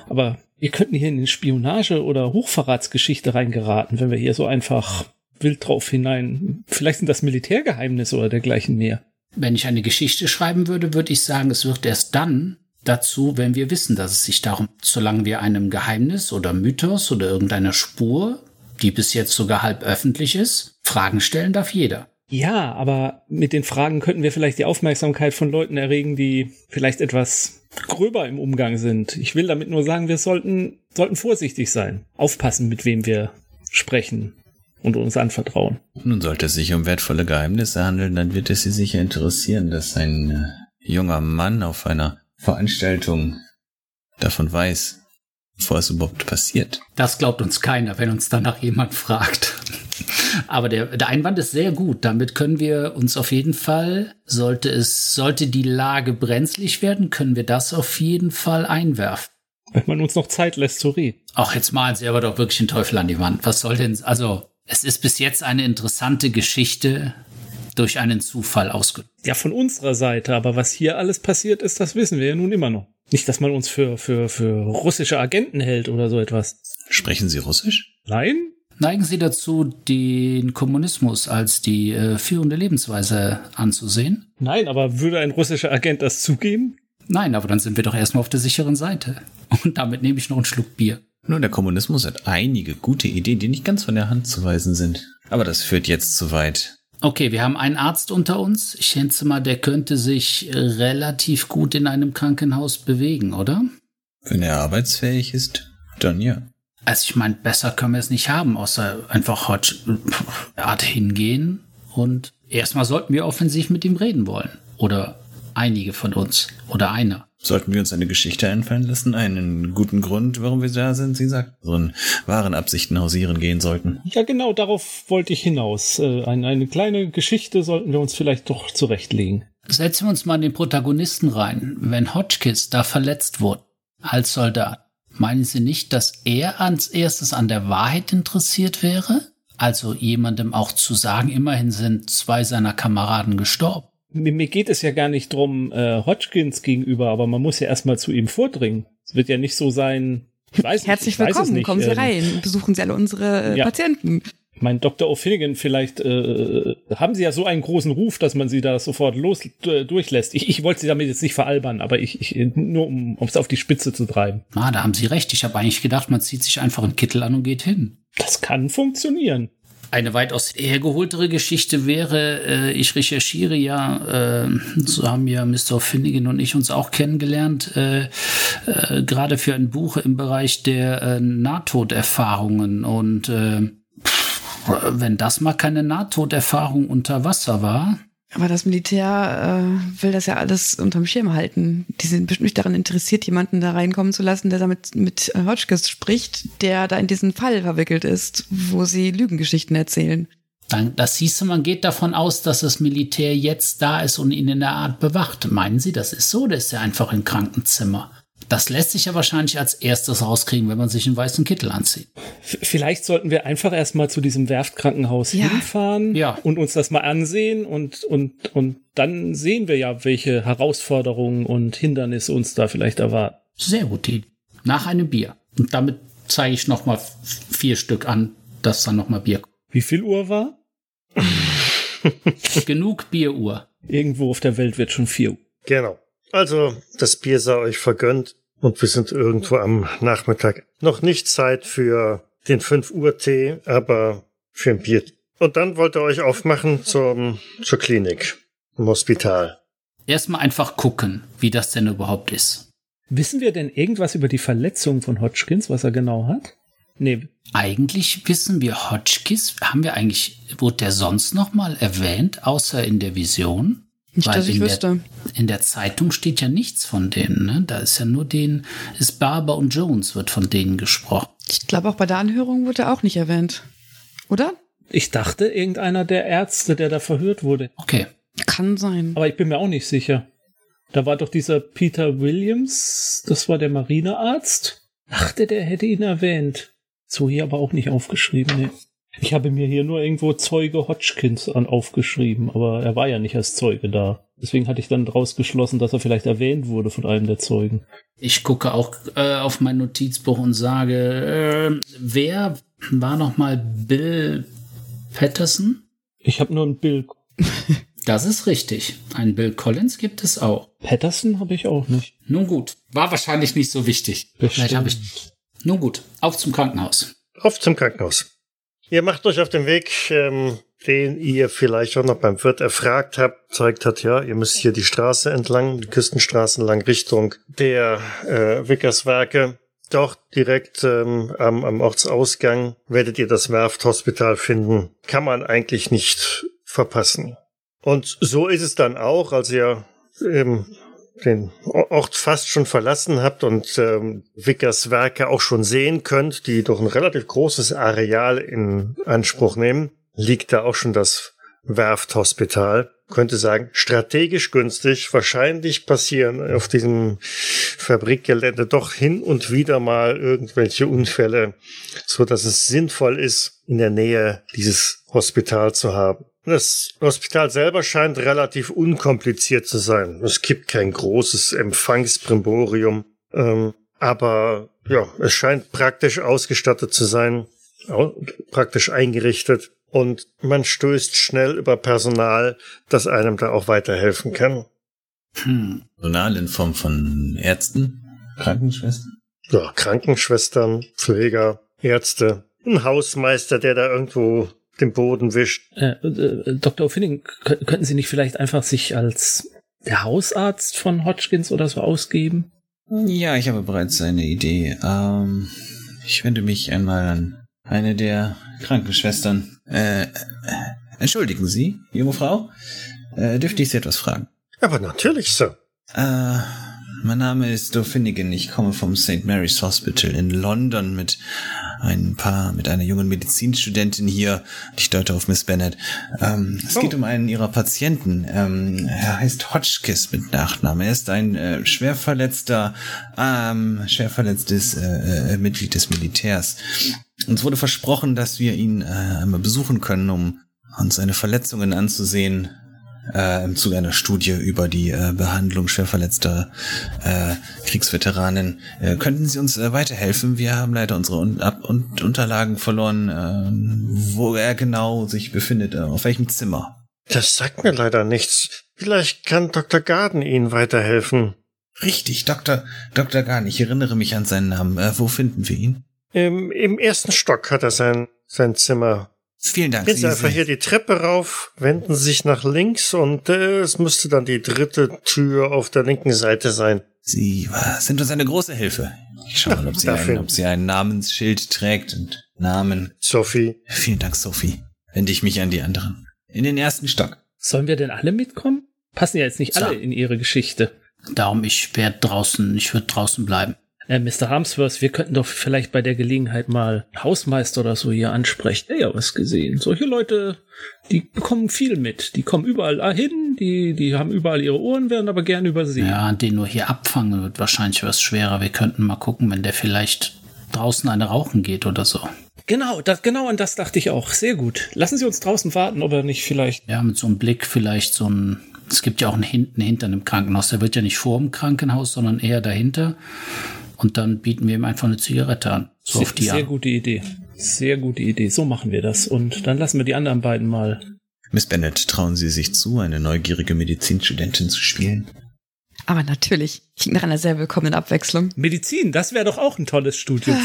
Speaker 5: aber wir könnten hier in die Spionage oder Hochverratsgeschichte reingeraten, wenn wir hier so einfach wild drauf hinein. Vielleicht sind das Militärgeheimnisse oder dergleichen mehr.
Speaker 3: Wenn ich eine Geschichte schreiben würde, würde ich sagen, es wird erst dann dazu, wenn wir wissen, dass es sich darum, solange wir einem Geheimnis oder Mythos oder irgendeiner Spur, die bis jetzt sogar halb öffentlich ist, Fragen stellen darf jeder.
Speaker 5: Ja, aber mit den Fragen könnten wir vielleicht die Aufmerksamkeit von Leuten erregen, die vielleicht etwas gröber im Umgang sind. Ich will damit nur sagen, wir sollten, sollten vorsichtig sein. Aufpassen, mit wem wir sprechen und uns anvertrauen.
Speaker 2: Nun sollte es sich um wertvolle Geheimnisse handeln, dann wird es Sie sicher interessieren, dass ein äh, junger Mann auf einer Veranstaltung davon weiß, bevor es überhaupt passiert.
Speaker 3: Das glaubt uns keiner, wenn uns danach jemand fragt. Aber der, der Einwand ist sehr gut. Damit können wir uns auf jeden Fall, sollte es, sollte die Lage brenzlig werden, können wir das auf jeden Fall einwerfen.
Speaker 5: Wenn man uns noch Zeit lässt zu reden.
Speaker 3: Auch jetzt malen sie aber doch wirklich den Teufel an die Wand. Was soll denn, also, es ist bis jetzt eine interessante Geschichte durch einen Zufall ausgelöst.
Speaker 5: Ja, von unserer Seite, aber was hier alles passiert ist, das wissen wir ja nun immer noch. Nicht, dass man uns für, für, für russische Agenten hält oder so etwas.
Speaker 2: Sprechen Sie Russisch?
Speaker 5: Nein?
Speaker 3: Neigen Sie dazu, den Kommunismus als die äh, führende Lebensweise anzusehen?
Speaker 5: Nein, aber würde ein russischer Agent das zugeben?
Speaker 3: Nein, aber dann sind wir doch erstmal auf der sicheren Seite. Und damit nehme ich noch einen Schluck Bier.
Speaker 2: Nun, der Kommunismus hat einige gute Ideen, die nicht ganz von der Hand zu weisen sind. Aber das führt jetzt zu weit.
Speaker 3: Okay, wir haben einen Arzt unter uns. Ich schätze mal, der könnte sich relativ gut in einem Krankenhaus bewegen, oder?
Speaker 2: Wenn er arbeitsfähig ist, dann ja.
Speaker 3: Also ich meine, besser können wir es nicht haben, außer einfach Hodge Art hingehen und erstmal sollten wir offensiv mit ihm reden wollen. Oder einige von uns. Oder einer.
Speaker 2: Sollten wir uns eine Geschichte einfallen lassen, einen guten Grund, warum wir da sind, Sie sagt, so in wahren Absichten hausieren gehen sollten.
Speaker 5: Ja, genau, darauf wollte ich hinaus. Äh, eine, eine kleine Geschichte sollten wir uns vielleicht doch zurechtlegen.
Speaker 3: Setzen wir uns mal in den Protagonisten rein. Wenn Hotchkiss da verletzt wurde, als Soldat, meinen Sie nicht, dass er als erstes an der Wahrheit interessiert wäre? Also jemandem auch zu sagen, immerhin sind zwei seiner Kameraden gestorben.
Speaker 5: Mir, mir geht es ja gar nicht drum äh, Hodgkins gegenüber, aber man muss ja erstmal zu ihm vordringen. Es wird ja nicht so sein. Ich weiß
Speaker 4: Herzlich
Speaker 5: nicht, ich weiß es
Speaker 4: willkommen,
Speaker 5: nicht.
Speaker 4: kommen Sie
Speaker 5: ähm,
Speaker 4: rein, besuchen Sie alle unsere äh,
Speaker 5: Ja.
Speaker 4: Patienten.
Speaker 5: Mein Dr. O'Finnigan, vielleicht äh, haben Sie ja so einen großen Ruf, dass man Sie da sofort los durchlässt. Ich, ich wollte Sie damit jetzt nicht veralbern, aber ich, ich nur um es auf die Spitze zu treiben.
Speaker 3: Ah, da haben Sie recht. Ich habe eigentlich gedacht, man zieht sich einfach einen Kittel an und geht hin.
Speaker 5: Das kann funktionieren.
Speaker 3: Eine weitaus hergeholtere Geschichte wäre, äh, ich recherchiere ja, äh, so haben ja Mr. Finnegan und ich uns auch kennengelernt, äh, äh, gerade für ein Buch im Bereich der äh, Nahtoderfahrungen. Und äh, wenn das mal keine Nahtoderfahrung unter Wasser war,
Speaker 4: Aber das Militär äh, will das ja alles unterm Schirm halten. Die sind bestimmt nicht daran interessiert, jemanden da reinkommen zu lassen, der damit mit äh, Hotchkiss spricht, der da in diesen Fall verwickelt ist, wo sie Lügengeschichten erzählen.
Speaker 3: dann, das hieße, man geht davon aus, dass das Militär jetzt da ist und ihn in der Art bewacht. Meinen Sie, das ist so? Der ist ja einfach im Krankenzimmer. Das lässt sich ja wahrscheinlich als erstes rauskriegen, wenn man sich einen weißen Kittel anzieht.
Speaker 5: Vielleicht sollten wir einfach erstmal zu diesem Werftkrankenhaus
Speaker 4: Ja.
Speaker 5: hinfahren
Speaker 3: Ja.
Speaker 5: und uns das mal ansehen und, und, und dann sehen wir ja, welche Herausforderungen und Hindernisse uns da vielleicht erwarten.
Speaker 3: Sehr gut, Idee. Nach einem Bier. Und damit zeige ich noch mal vier Stück an, dass dann noch mal Bier kommt.
Speaker 5: Wie viel Uhr war?
Speaker 3: Genug Bieruhr.
Speaker 5: Irgendwo auf der Welt wird schon vier Uhr.
Speaker 1: Genau. Also, das Bier sei euch vergönnt und wir sind irgendwo am Nachmittag. Noch nicht Zeit für den 5 Uhr Tee, aber für ein Bier. Und dann wollt ihr euch aufmachen zum, zur Klinik, im Hospital.
Speaker 3: Erstmal einfach gucken, wie das denn überhaupt ist.
Speaker 5: Wissen wir denn irgendwas über die Verletzung von Hodgkins, was er genau hat? Nee,
Speaker 3: Eigentlich wissen wir Hotchkiss, haben wir eigentlich, wurde der sonst noch mal erwähnt, außer in der Vision?
Speaker 4: Nicht, dass ich
Speaker 3: in
Speaker 4: wüsste.
Speaker 3: Der, in der Zeitung steht ja nichts von denen, ne? Da ist ja nur den, ist Barber und Jones wird von denen gesprochen.
Speaker 4: Ich glaube, auch bei der Anhörung wurde er auch nicht erwähnt. Oder?
Speaker 5: Ich dachte, irgendeiner der Ärzte, der da verhört wurde.
Speaker 3: Okay.
Speaker 4: Kann sein.
Speaker 5: Aber ich bin mir auch nicht sicher. Da war doch dieser Peter Williams, das war der Marinearzt. Dachte, der hätte ihn erwähnt. So hier aber auch nicht aufgeschrieben, ne. Ich habe mir hier nur irgendwo Zeuge Hodgkins an aufgeschrieben, aber er war ja nicht als Zeuge da. Deswegen hatte ich dann daraus geschlossen, dass er vielleicht erwähnt wurde von einem der Zeugen.
Speaker 3: Ich gucke auch äh, auf mein Notizbuch und sage, äh, wer war noch mal Bill Patterson?
Speaker 5: Ich habe nur ein Bill.
Speaker 3: Das ist richtig. Ein Bill Collins gibt es auch.
Speaker 5: Patterson habe ich auch nicht.
Speaker 3: Nun gut. War wahrscheinlich nicht so wichtig. Vielleicht habe ich. Nun gut. Auf zum Krankenhaus.
Speaker 1: Auf zum Krankenhaus. Ihr macht euch auf den Weg, ähm, den ihr vielleicht auch noch beim Wirt erfragt habt, zeigt hat, ja, ihr müsst hier die Straße entlang, die Küstenstraße entlang Richtung der äh, Wickerswerke. Doch direkt ähm, am, am Ortsausgang werdet ihr das Werfthospital finden. Kann man eigentlich nicht verpassen. Und so ist es dann auch, als ihr ähm, den Ort fast schon verlassen habt und ähm, Vickers Werke auch schon sehen könnt, die doch ein relativ großes Areal in Anspruch nehmen, liegt da auch schon das Werfthospital. Könnte sagen, strategisch günstig. Wahrscheinlich passieren auf diesem Fabrikgelände doch hin und wieder mal irgendwelche Unfälle, so dass es sinnvoll ist, in der Nähe dieses Hospital zu haben. Das Hospital selber scheint relativ unkompliziert zu sein. Es gibt kein großes Empfangsbrimborium, ähm, aber ja, es scheint praktisch ausgestattet zu sein, praktisch eingerichtet und man stößt schnell über Personal, das einem da auch weiterhelfen kann.
Speaker 2: Hm. Personal in Form von Ärzten, Krankenschwestern?
Speaker 1: Ja, Krankenschwestern, Pfleger, Ärzte, ein Hausmeister, der da irgendwo den Boden wischt.
Speaker 5: Äh, äh, Dr. O'Finning, könnten Sie nicht vielleicht einfach sich als der Hausarzt von Hodgkins oder so ausgeben?
Speaker 2: Ja, ich habe bereits eine Idee. Ähm, ich wende mich einmal an eine der Krankenschwestern. Äh, äh, entschuldigen Sie, junge Frau, äh, dürfte ich Sie etwas fragen?
Speaker 1: Aber natürlich, Sir.
Speaker 2: Äh, mein Name ist Finnegan. Ich komme vom St. Mary's Hospital in London mit ein paar, mit einer jungen Medizinstudentin hier. Ich deute auf Miss Bennett. Ähm, es oh. geht um einen ihrer Patienten. Ähm, er heißt Hotchkiss mit Nachnamen. Er ist ein äh, schwer verletzter, ähm, schwer verletztes äh, äh, Mitglied des Militärs. Uns wurde versprochen, dass wir ihn äh, einmal besuchen können, um uns seine Verletzungen anzusehen äh, im Zuge einer Studie über die äh, Behandlung schwerverletzter äh, Kriegsveteranen. Äh, könnten Sie uns äh, weiterhelfen? Wir haben leider unsere Un Ab und Unterlagen verloren, äh, wo er genau sich befindet, äh, auf welchem Zimmer.
Speaker 1: Das sagt mir leider nichts. Vielleicht kann Dr. Garden Ihnen weiterhelfen.
Speaker 2: Richtig, Dr. Dr. Garden. Ich erinnere mich an seinen Namen. Äh, wo finden wir ihn?
Speaker 1: Im, Im ersten Stock hat er sein, sein Zimmer.
Speaker 2: Vielen Dank.
Speaker 1: Gehen Sie einfach hier die Treppe rauf, wenden Sie sich nach links und äh, es müsste dann die dritte Tür auf der linken Seite sein.
Speaker 2: Sie sind uns eine große Hilfe. Ich schaue mal, ob sie, ein, ob sie ein Namensschild trägt und Namen.
Speaker 1: Sophie.
Speaker 2: Vielen Dank, Sophie. Wende ich mich an die anderen. In den ersten Stock.
Speaker 5: Sollen wir denn alle mitkommen? Passen ja jetzt nicht alle in ihre Geschichte.
Speaker 3: Darum, ich werde draußen, ich würde draußen bleiben.
Speaker 5: Äh, Mr. Harmsworth, wir könnten doch vielleicht bei der Gelegenheit mal Hausmeister oder so hier ansprechen. Der ja was gesehen. Solche Leute, die bekommen viel mit. Die kommen überall hin, die, die haben überall ihre Ohren, werden aber gern übersehen.
Speaker 3: Ja, den nur hier abfangen wird wahrscheinlich was schwerer. Wir könnten mal gucken, wenn der vielleicht draußen eine rauchen geht oder so.
Speaker 5: Genau, das, genau an das dachte ich auch. Sehr gut. Lassen Sie uns draußen warten, ob er nicht vielleicht.
Speaker 3: Ja, mit so einem Blick vielleicht so ein. Es gibt ja auch einen hinten hinter einem Krankenhaus. Der wird ja nicht vor dem Krankenhaus, sondern eher dahinter und dann bieten wir ihm einfach eine Zigarette an.
Speaker 5: So sehr, auf die sehr gute Idee. Sehr gute Idee. So machen wir das. Und dann lassen wir die anderen beiden mal.
Speaker 2: Miss Bennett, trauen Sie sich zu, eine neugierige Medizinstudentin zu spielen?
Speaker 4: Aber natürlich. Klingt nach einer sehr willkommenen Abwechslung.
Speaker 5: Medizin, das wäre doch auch ein tolles Studium.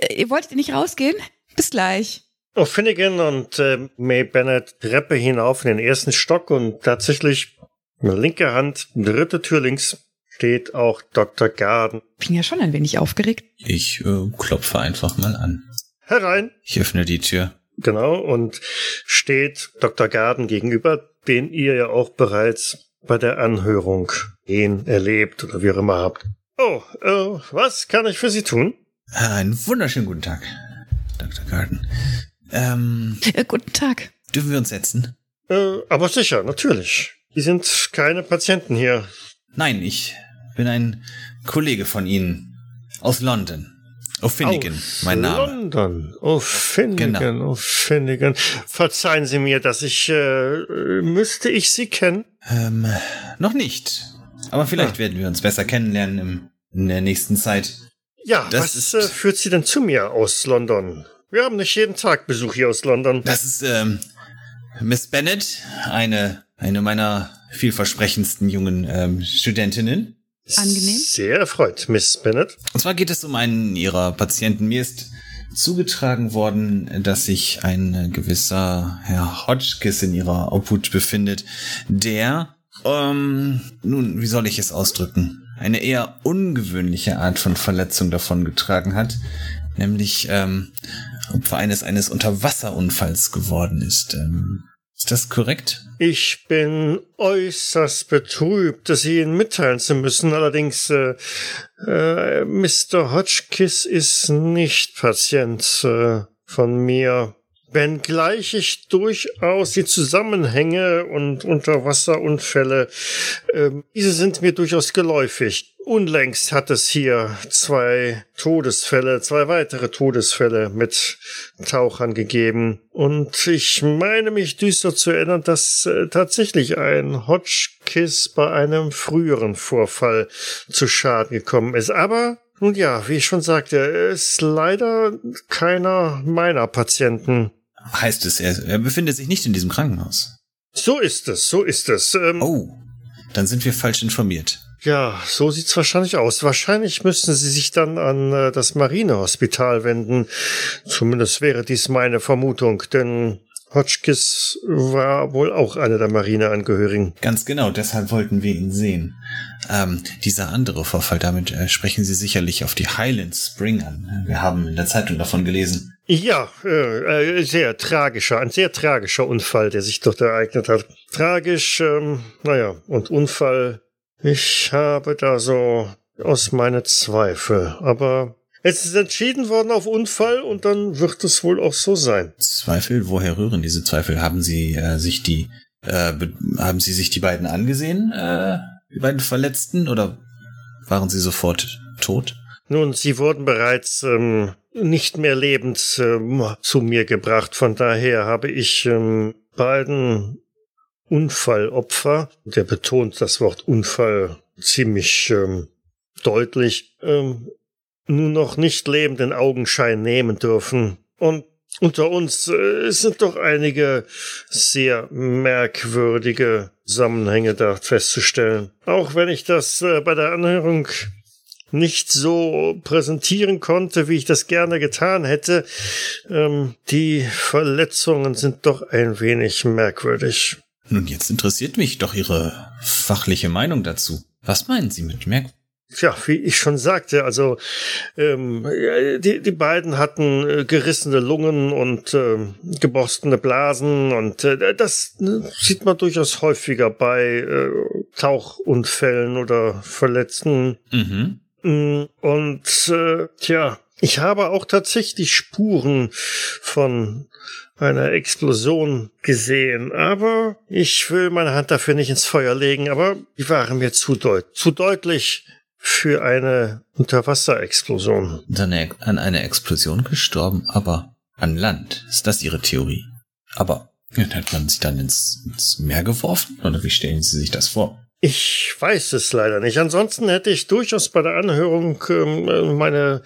Speaker 4: Äh, ihr wolltet nicht rausgehen? Bis gleich.
Speaker 1: Oh, Finnegan und äh, May Bennett Treppe hinauf in den ersten Stock und tatsächlich linke Hand, dritte Tür links, steht auch Dr. Garden.
Speaker 4: Bin ja schon ein wenig aufgeregt.
Speaker 2: Ich äh, klopfe einfach mal an.
Speaker 1: Herein.
Speaker 2: Ich öffne die Tür.
Speaker 1: Genau, und steht Dr. Garden gegenüber, den ihr ja auch bereits bei der Anhörung ihn erlebt oder wie auch immer habt. Oh, äh, was kann ich für Sie tun?
Speaker 2: Einen wunderschönen guten Tag, Dr. Garden. Ähm,
Speaker 4: äh, guten Tag.
Speaker 2: Dürfen wir uns setzen?
Speaker 1: Äh, aber sicher, natürlich. Die sind keine Patienten hier.
Speaker 2: Nein, ich bin ein Kollege von Ihnen aus London. O'Finnigan, mein Name.
Speaker 1: London. O'Finnigan,
Speaker 2: Genau.
Speaker 1: O'Finnigan. Verzeihen Sie mir, dass ich, äh, müsste ich Sie kennen?
Speaker 2: Ähm, noch nicht. Aber vielleicht werden wir uns besser kennenlernen im, in der nächsten Zeit.
Speaker 1: Ja,
Speaker 2: Das
Speaker 1: was
Speaker 2: ist-
Speaker 1: äh, führt Sie denn zu mir aus London? Wir haben nicht jeden Tag Besuch hier aus London.
Speaker 2: Das ist ähm, Miss Bennett, eine, eine meiner vielversprechendsten jungen ähm, Studentinnen.
Speaker 4: Angenehm.
Speaker 1: Sehr erfreut, Miss Bennett.
Speaker 2: Und zwar geht es um einen ihrer Patienten. Mir ist zugetragen worden, dass sich ein gewisser Herr Hodgkiss in ihrer Obhut befindet, der, ähm, nun, wie soll ich es ausdrücken, eine eher ungewöhnliche Art von Verletzung davongetragen hat, nämlich ähm, Opfer eines eines Unterwasserunfalls geworden ist. Ähm, ist das korrekt?
Speaker 1: Ich bin äußerst betrübt, das Ihnen mitteilen zu müssen. Allerdings, äh, äh, Mr. Hotchkiss ist nicht Patient äh, von mir. Wenngleich ich durchaus die Zusammenhänge und Unterwasserunfälle, ähm, diese sind mir durchaus geläufig. Unlängst hat es hier zwei Todesfälle, zwei weitere Todesfälle mit Tauchern gegeben. Und ich meine mich düster zu erinnern, dass äh, tatsächlich ein Hotchkiss bei einem früheren Vorfall zu Schaden gekommen ist. Aber nun ja, wie ich schon sagte, ist leider keiner meiner Patienten.
Speaker 2: Heißt es, er, er befindet sich nicht in diesem Krankenhaus.
Speaker 1: So ist es, so ist es. Ähm,
Speaker 2: Oh, dann sind wir falsch informiert.
Speaker 1: Ja, so sieht's wahrscheinlich aus. Wahrscheinlich müssten Sie sich dann an äh, das Marinehospital wenden. Zumindest wäre dies meine Vermutung, denn Hotchkiss war wohl auch einer der Marineangehörigen.
Speaker 2: Ganz genau, deshalb wollten wir ihn sehen. Ähm, dieser andere Vorfall, damit äh, sprechen Sie sicherlich auf die Highland Spring an. Wir haben in der Zeitung davon gelesen.
Speaker 1: Ja, äh, äh, sehr tragischer, ein sehr tragischer Unfall, der sich dort ereignet hat. Tragisch, ähm, naja, und Unfall. Ich habe da so aus meine Zweifel, aber es ist entschieden worden auf Unfall und dann wird es wohl auch so sein.
Speaker 2: Zweifel, woher rühren diese Zweifel? Haben Sie äh, sich die äh, be- haben Sie sich die beiden angesehen, äh, die beiden Verletzten, oder waren sie sofort tot?
Speaker 1: Nun, sie wurden bereits ähm, nicht mehr lebend ähm, zu mir gebracht. Von daher habe ich ähm, beiden Unfallopfer, der betont das Wort Unfall ziemlich ähm, deutlich, ähm, nur noch nicht lebend in Augenschein nehmen dürfen. Und unter uns äh, sind doch einige sehr merkwürdige Zusammenhänge da festzustellen. Auch wenn ich das äh, bei der Anhörung nicht so präsentieren konnte, wie ich das gerne getan hätte. Ähm, die Verletzungen sind doch ein wenig merkwürdig.
Speaker 2: Nun, jetzt interessiert mich doch Ihre fachliche Meinung dazu. Was meinen Sie mit merkwürdig?
Speaker 1: Tja, wie ich schon sagte, also ähm, äh, die, die beiden hatten äh, gerissene Lungen und ähm, geborstene Blasen und äh, das äh, sieht man durchaus häufiger bei äh, Tauchunfällen oder Verletzten.
Speaker 2: Mhm.
Speaker 1: Mm, Und äh, tja, ich habe auch tatsächlich Spuren von einer Explosion gesehen, aber ich will meine Hand dafür nicht ins Feuer legen, aber die waren mir zu, deut zu deutlich für eine Unterwasserexplosion.
Speaker 2: An eine, an einer Explosion gestorben, aber an Land. Ist das Ihre Theorie? Aber hat man sie dann ins, ins Meer geworfen? Oder wie stellen Sie sich das vor?
Speaker 1: Ich weiß es leider nicht. Ansonsten hätte ich durchaus bei der Anhörung ähm, meine,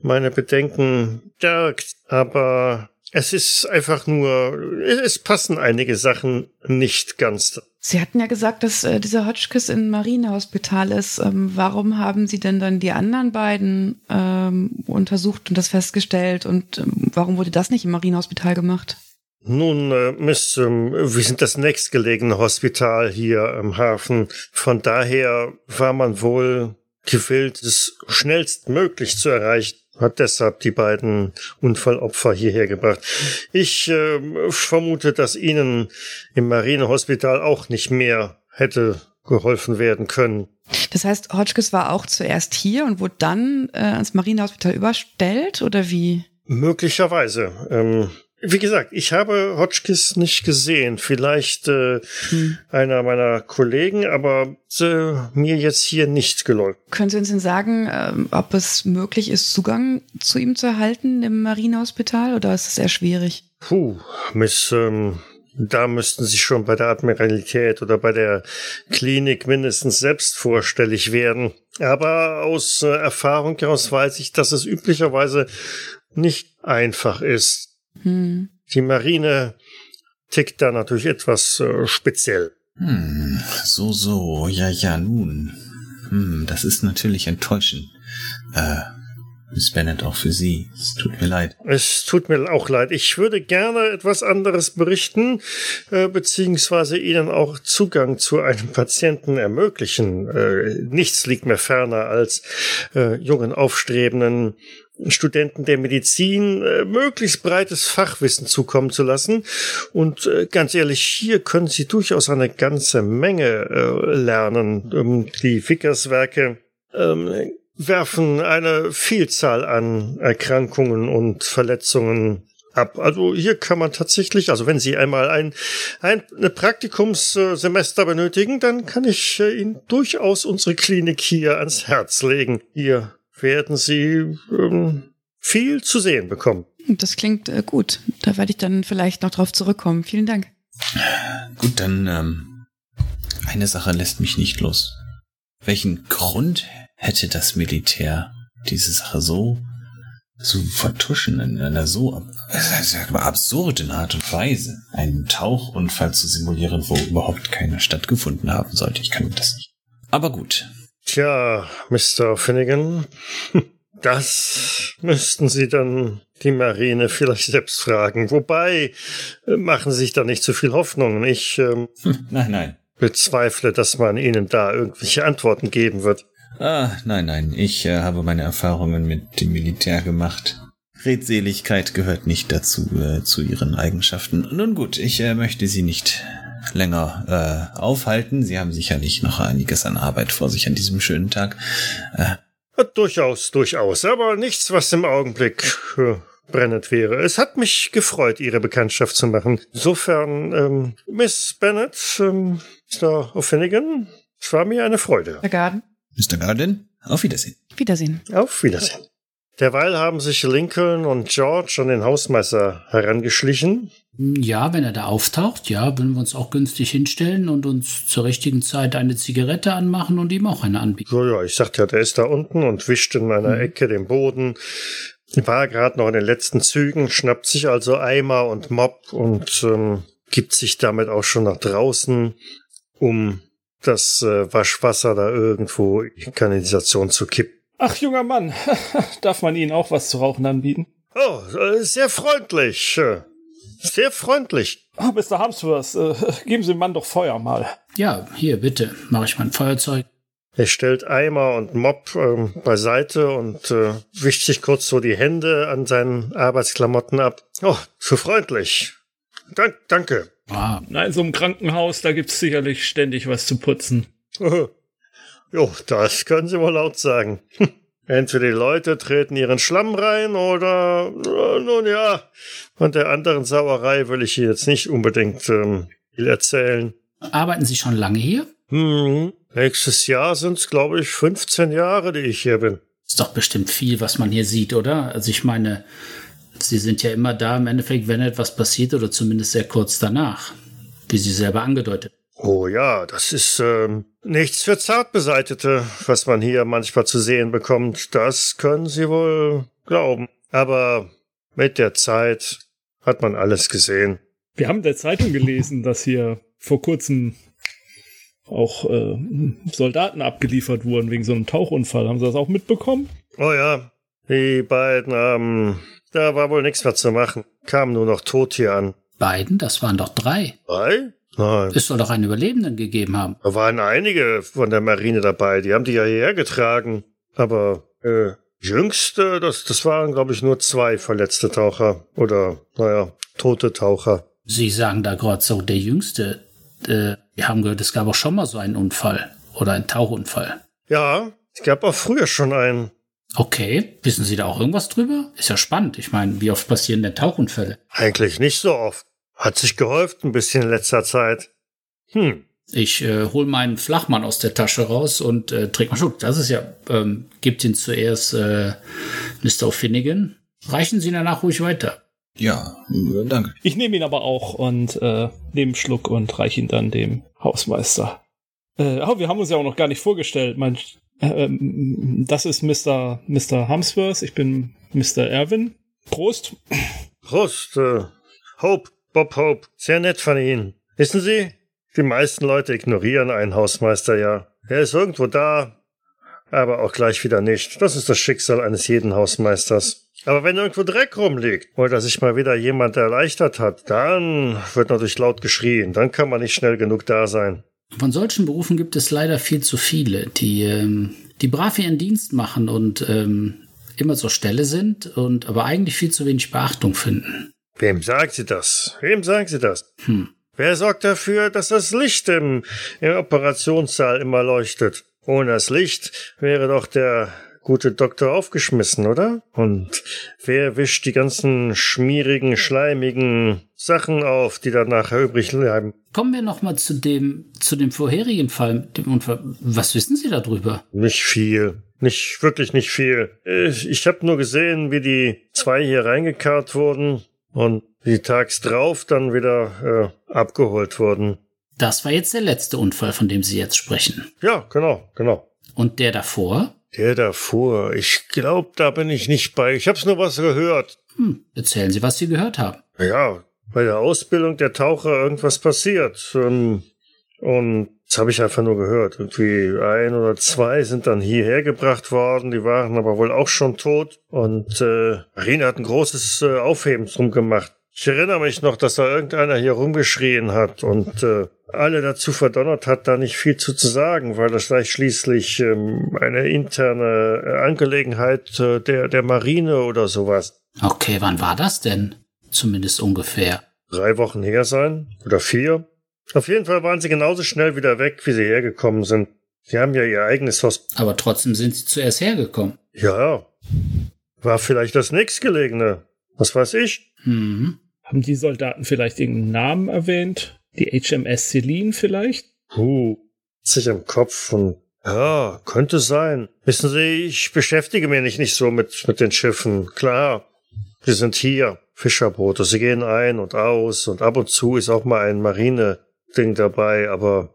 Speaker 1: meine Bedenken stärkt, aber es ist einfach nur, es passen einige Sachen nicht ganz.
Speaker 4: Sie hatten ja gesagt, dass äh, dieser Hotchkiss im Marinehospital ist. Ähm, warum haben Sie denn dann die anderen beiden ähm, untersucht und das festgestellt? Und ähm, warum wurde das nicht im Marinehospital gemacht?
Speaker 1: Nun, äh, Miss, ähm, wir sind das nächstgelegene Hospital hier am Hafen. Von daher war man wohl gewillt, es schnellstmöglich zu erreichen. Hat deshalb die beiden Unfallopfer hierher gebracht. Ich ähm, vermute, dass Ihnen im Marinehospital auch nicht mehr hätte geholfen werden können.
Speaker 4: Das heißt, Hotchkiss war auch zuerst hier und wurde dann äh, ans Marinehospital überstellt oder wie?
Speaker 1: Möglicherweise. Ähm, wie gesagt, ich habe Hotchkiss nicht gesehen. Vielleicht äh, hm. einer meiner Kollegen, aber äh, mir jetzt hier nicht geläuft.
Speaker 4: Können Sie uns denn sagen, äh, ob es möglich ist, Zugang zu ihm zu erhalten im Marinehospital oder ist es sehr schwierig?
Speaker 1: Puh, Miss, ähm, da müssten Sie schon bei der Admiralität oder bei der Klinik mindestens selbst vorstellig werden. Aber aus äh, Erfahrung heraus weiß ich, dass es üblicherweise nicht einfach ist. Hm. Die Marine tickt da natürlich etwas äh, speziell.
Speaker 2: Hm, so, so, ja, ja, nun. Hm, das ist natürlich enttäuschend. Äh, Miss Bennett, auch für Sie. Es tut mir leid.
Speaker 1: Es tut mir auch leid. Ich würde gerne etwas anderes berichten, äh, beziehungsweise Ihnen auch Zugang zu einem Patienten ermöglichen. Äh, nichts liegt mir ferner als äh, jungen, aufstrebenden Studenten der Medizin äh, möglichst breites Fachwissen zukommen zu lassen. Und äh, ganz ehrlich, hier können Sie durchaus eine ganze Menge äh, lernen. Ähm, die Fickerswerke ähm, werfen eine Vielzahl an Erkrankungen und Verletzungen ab. Also hier kann man tatsächlich, also wenn Sie einmal ein, ein Praktikumssemester benötigen, dann kann ich äh, Ihnen durchaus unsere Klinik hier ans Herz legen. Hier werden Sie ähm, viel zu sehen bekommen.
Speaker 4: Das klingt äh, gut. Da werde ich dann vielleicht noch drauf zurückkommen. Vielen Dank.
Speaker 2: Gut, dann ähm, eine Sache lässt mich nicht los. Welchen Grund hätte das Militär diese Sache so zu vertuschen in einer so absurden Art und Weise, einen Tauchunfall zu simulieren, wo überhaupt keiner stattgefunden haben sollte. Ich kann das nicht. Aber gut,
Speaker 1: Tja, Mr. Finnegan, das müssten Sie dann die Marine vielleicht selbst fragen. Wobei, äh, machen Sie sich da nicht zu viel Hoffnung. Ich ähm,
Speaker 2: nein, nein.
Speaker 1: bezweifle, dass man Ihnen da irgendwelche Antworten geben wird.
Speaker 2: Ah, nein, nein. Ich äh, habe meine Erfahrungen mit dem Militär gemacht. Redseligkeit gehört nicht dazu, äh, zu Ihren Eigenschaften. Nun gut, ich äh, möchte Sie nicht länger äh, aufhalten. Sie haben sicherlich noch einiges an Arbeit vor sich an diesem schönen Tag.
Speaker 1: Äh, durchaus, durchaus, aber nichts, was im Augenblick äh, brennend wäre. Es hat mich gefreut, Ihre Bekanntschaft zu machen. Insofern, ähm, Miss Bennett, ähm, Mr. O'Finnigan, es war mir eine Freude.
Speaker 4: Mr. Garden.
Speaker 2: Mr. Garden, auf Wiedersehen.
Speaker 4: Wiedersehen.
Speaker 1: Auf Wiedersehen. Derweil haben sich Lincoln und George an den Hausmeister herangeschlichen.
Speaker 3: Ja, wenn er da auftaucht, ja, würden wir uns auch günstig hinstellen und uns zur richtigen Zeit eine Zigarette anmachen und ihm auch eine anbieten.
Speaker 1: So, ja, ich sagte ja, der ist da unten und wischt in einer mhm. Ecke den Boden. War gerade noch in den letzten Zügen, schnappt sich also Eimer und Mob und ähm, gibt sich damit auch schon nach draußen, um das äh, Waschwasser da irgendwo in Kanalisation zu kippen.
Speaker 5: Ach, junger Mann, darf man Ihnen auch was zu rauchen anbieten?
Speaker 1: Oh, äh, sehr freundlich. Sehr freundlich.
Speaker 5: Oh, Mr. Harmsworth, äh, geben Sie dem Mann doch Feuer mal.
Speaker 3: Ja, hier, bitte. Mache ich mein Feuerzeug.
Speaker 1: Er stellt Eimer und Mob ähm, beiseite und äh, wischt sich kurz so die Hände an seinen Arbeitsklamotten ab. Oh, so freundlich. Dank, danke.
Speaker 5: Ah. Na, in so einem Krankenhaus, da gibt's sicherlich ständig was zu putzen.
Speaker 1: Jo, das können Sie wohl laut sagen. Entweder die Leute treten ihren Schlamm rein oder, nun ja, von der anderen Sauerei will ich jetzt nicht unbedingt ähm, viel erzählen.
Speaker 3: Arbeiten Sie schon lange hier?
Speaker 1: Hm, nächstes Jahr sind es, glaube ich, 15 Jahre, die ich hier bin.
Speaker 3: Ist doch bestimmt viel, was man hier sieht, oder? Also ich meine, Sie sind ja immer da im Endeffekt, wenn etwas passiert oder zumindest sehr kurz danach, wie Sie selber angedeutet.
Speaker 1: Oh ja, das ist ähm, nichts für Zartbeseitete, was man hier manchmal zu sehen bekommt. Das können Sie wohl glauben. Aber mit der Zeit hat man alles gesehen.
Speaker 5: Wir haben in der Zeitung gelesen, dass hier vor kurzem auch äh, Soldaten abgeliefert wurden wegen so einem Tauchunfall. Haben Sie das auch mitbekommen?
Speaker 1: Oh ja, die beiden, ähm, da war wohl nichts mehr zu machen. Kamen nur noch tot hier an.
Speaker 3: Beiden? Das waren doch drei.
Speaker 1: Drei?
Speaker 3: Nein. Es soll doch einen Überlebenden gegeben haben.
Speaker 1: Da waren einige von der Marine dabei, die haben die ja hierher getragen. Aber äh, jüngste, das, das waren, glaube ich, nur zwei verletzte Taucher. Oder, naja, tote Taucher.
Speaker 3: Sie sagen da gerade so, der jüngste. äh, wir haben gehört, es gab auch schon mal so einen Unfall oder einen Tauchunfall.
Speaker 1: Ja, es gab auch früher schon einen.
Speaker 3: Okay, wissen Sie da auch irgendwas drüber? Ist ja spannend. Ich meine, wie oft passieren denn Tauchunfälle?
Speaker 1: Eigentlich nicht so oft. Hat sich gehäuft ein bisschen in letzter Zeit. Hm.
Speaker 3: Ich äh, hol meinen Flachmann aus der Tasche raus und äh, trinke mal Schluck. Das ist ja, ähm, gibt ihn zuerst äh, Mr. O'Finnigan. Reichen Sie danach ruhig weiter.
Speaker 2: Ja, danke.
Speaker 5: Ich nehme ihn aber auch und äh, nehme einen Schluck und reiche ihn dann dem Hausmeister. Äh, oh, wir haben uns ja auch noch gar nicht vorgestellt. Mein, äh, ähm, das ist Mr. Mr. Hamsworth. Ich bin Mr. Erwin. Prost.
Speaker 1: Prost, äh, Hope, Bob Hope. Sehr nett von Ihnen. Wissen Sie, die meisten Leute ignorieren einen Hausmeister ja. Er ist irgendwo da, aber auch gleich wieder nicht. Das ist das Schicksal eines jeden Hausmeisters. Aber wenn irgendwo Dreck rumliegt oder sich mal wieder jemand erleichtert hat, dann wird natürlich laut geschrien. Dann kann man nicht schnell genug da sein.
Speaker 3: Von solchen Berufen gibt es leider viel zu viele, die, ähm, die brav ihren Dienst machen und ähm, immer zur Stelle sind und aber eigentlich viel zu wenig Beachtung finden.
Speaker 1: Wem sagen Sie das? Wem sagen Sie das?
Speaker 3: Hm.
Speaker 1: Wer sorgt dafür, dass das Licht im, im Operationssaal immer leuchtet? Ohne das Licht wäre doch der gute Doktor aufgeschmissen, oder? Und wer wischt die ganzen schmierigen, schleimigen Sachen auf, die dann nachher übrig bleiben?
Speaker 3: Kommen wir noch mal zu dem zu dem vorherigen Fall, dem Unfall. Was wissen Sie darüber?
Speaker 1: Nicht viel. Nicht, wirklich nicht viel. Ich, ich habe nur gesehen, wie die zwei hier reingekarrt wurden und die tags drauf dann wieder äh, abgeholt wurden.
Speaker 3: Das war jetzt der letzte Unfall, von dem Sie jetzt sprechen.
Speaker 1: Ja, genau, genau.
Speaker 3: Und der davor?
Speaker 1: Der davor, ich glaube, da bin ich nicht bei. Ich hab's nur was gehört.
Speaker 3: Hm, erzählen Sie, was Sie gehört haben.
Speaker 1: Ja, bei der Ausbildung der Taucher irgendwas passiert. Ähm, und das habe ich einfach nur gehört. Irgendwie ein oder zwei sind dann hierher gebracht worden, die waren aber wohl auch schon tot. Und äh, Marina hat ein großes äh, Aufheben drum gemacht. Ich erinnere mich noch, dass da irgendeiner hier rumgeschrien hat und äh, alle dazu verdonnert hat, da nicht viel zu, zu sagen, weil das gleich schließlich ähm, eine interne äh, Angelegenheit äh, der, der Marine oder sowas.
Speaker 3: Okay, wann war das denn? Zumindest ungefähr.
Speaker 1: Drei Wochen her sein oder vier. Auf jeden Fall waren sie genauso schnell wieder weg, wie sie hergekommen sind. Sie haben ja ihr eigenes Haus.
Speaker 3: Aber trotzdem sind sie zuerst hergekommen.
Speaker 1: Ja, war vielleicht das nächstgelegene. Was weiß ich?
Speaker 3: Mhm.
Speaker 5: Haben die Soldaten vielleicht irgendeinen Namen erwähnt? Die HMS Celine vielleicht?
Speaker 1: Puh, sich im Kopf und ja, könnte sein. Wissen Sie, ich beschäftige mich nicht, nicht so mit, mit den Schiffen. Klar, sie sind hier, Fischerboote, sie gehen ein und aus und ab und zu ist auch mal ein Marine-Ding dabei, aber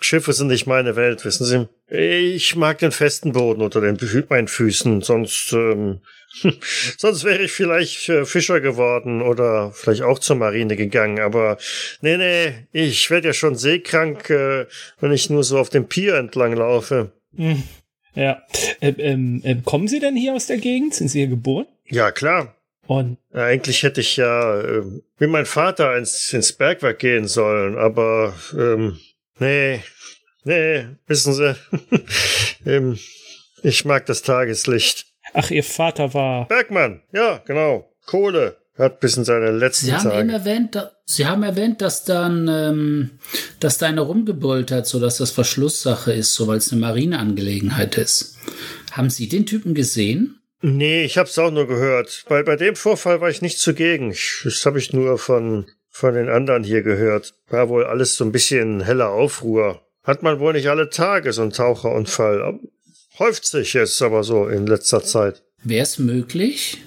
Speaker 1: Schiffe sind nicht meine Welt, wissen Sie. Ich mag den festen Boden unter den meinen Füßen, sonst ähm, Sonst wäre ich vielleicht äh, Fischer geworden oder vielleicht auch zur Marine gegangen. Aber nee, nee, ich werde ja schon seekrank, äh, wenn ich nur so auf dem Pier entlang laufe.
Speaker 5: Hm. Ja. Ähm, ähm, ähm, kommen Sie denn hier aus der Gegend? Sind Sie hier geboren?
Speaker 1: Ja, klar.
Speaker 5: Und
Speaker 1: eigentlich hätte ich ja äh, wie mein Vater ins, ins Bergwerk gehen sollen, aber ähm, nee, nee, wissen Sie, ähm, ich mag das Tageslicht.
Speaker 5: Ach, Ihr Vater war.
Speaker 1: Bergmann, ja, genau. Kohle. Hat bis in seine letzten
Speaker 3: Sie haben
Speaker 1: Tage.
Speaker 3: eben erwähnt, da, Sie haben erwähnt, dass dann, ähm, dass da einer rumgebollt hat, so dass das Verschlusssache ist, so weil es eine Marineangelegenheit ist. Haben Sie den Typen gesehen?
Speaker 1: Nee, ich hab's auch nur gehört. Bei, bei dem Vorfall war ich nicht zugegen. Ich, das habe ich nur von, von den anderen hier gehört. War wohl alles so ein bisschen heller Aufruhr. Hat man wohl nicht alle Tage so einen Taucherunfall. Häuft sich jetzt aber so in letzter Zeit.
Speaker 3: Wäre es möglich,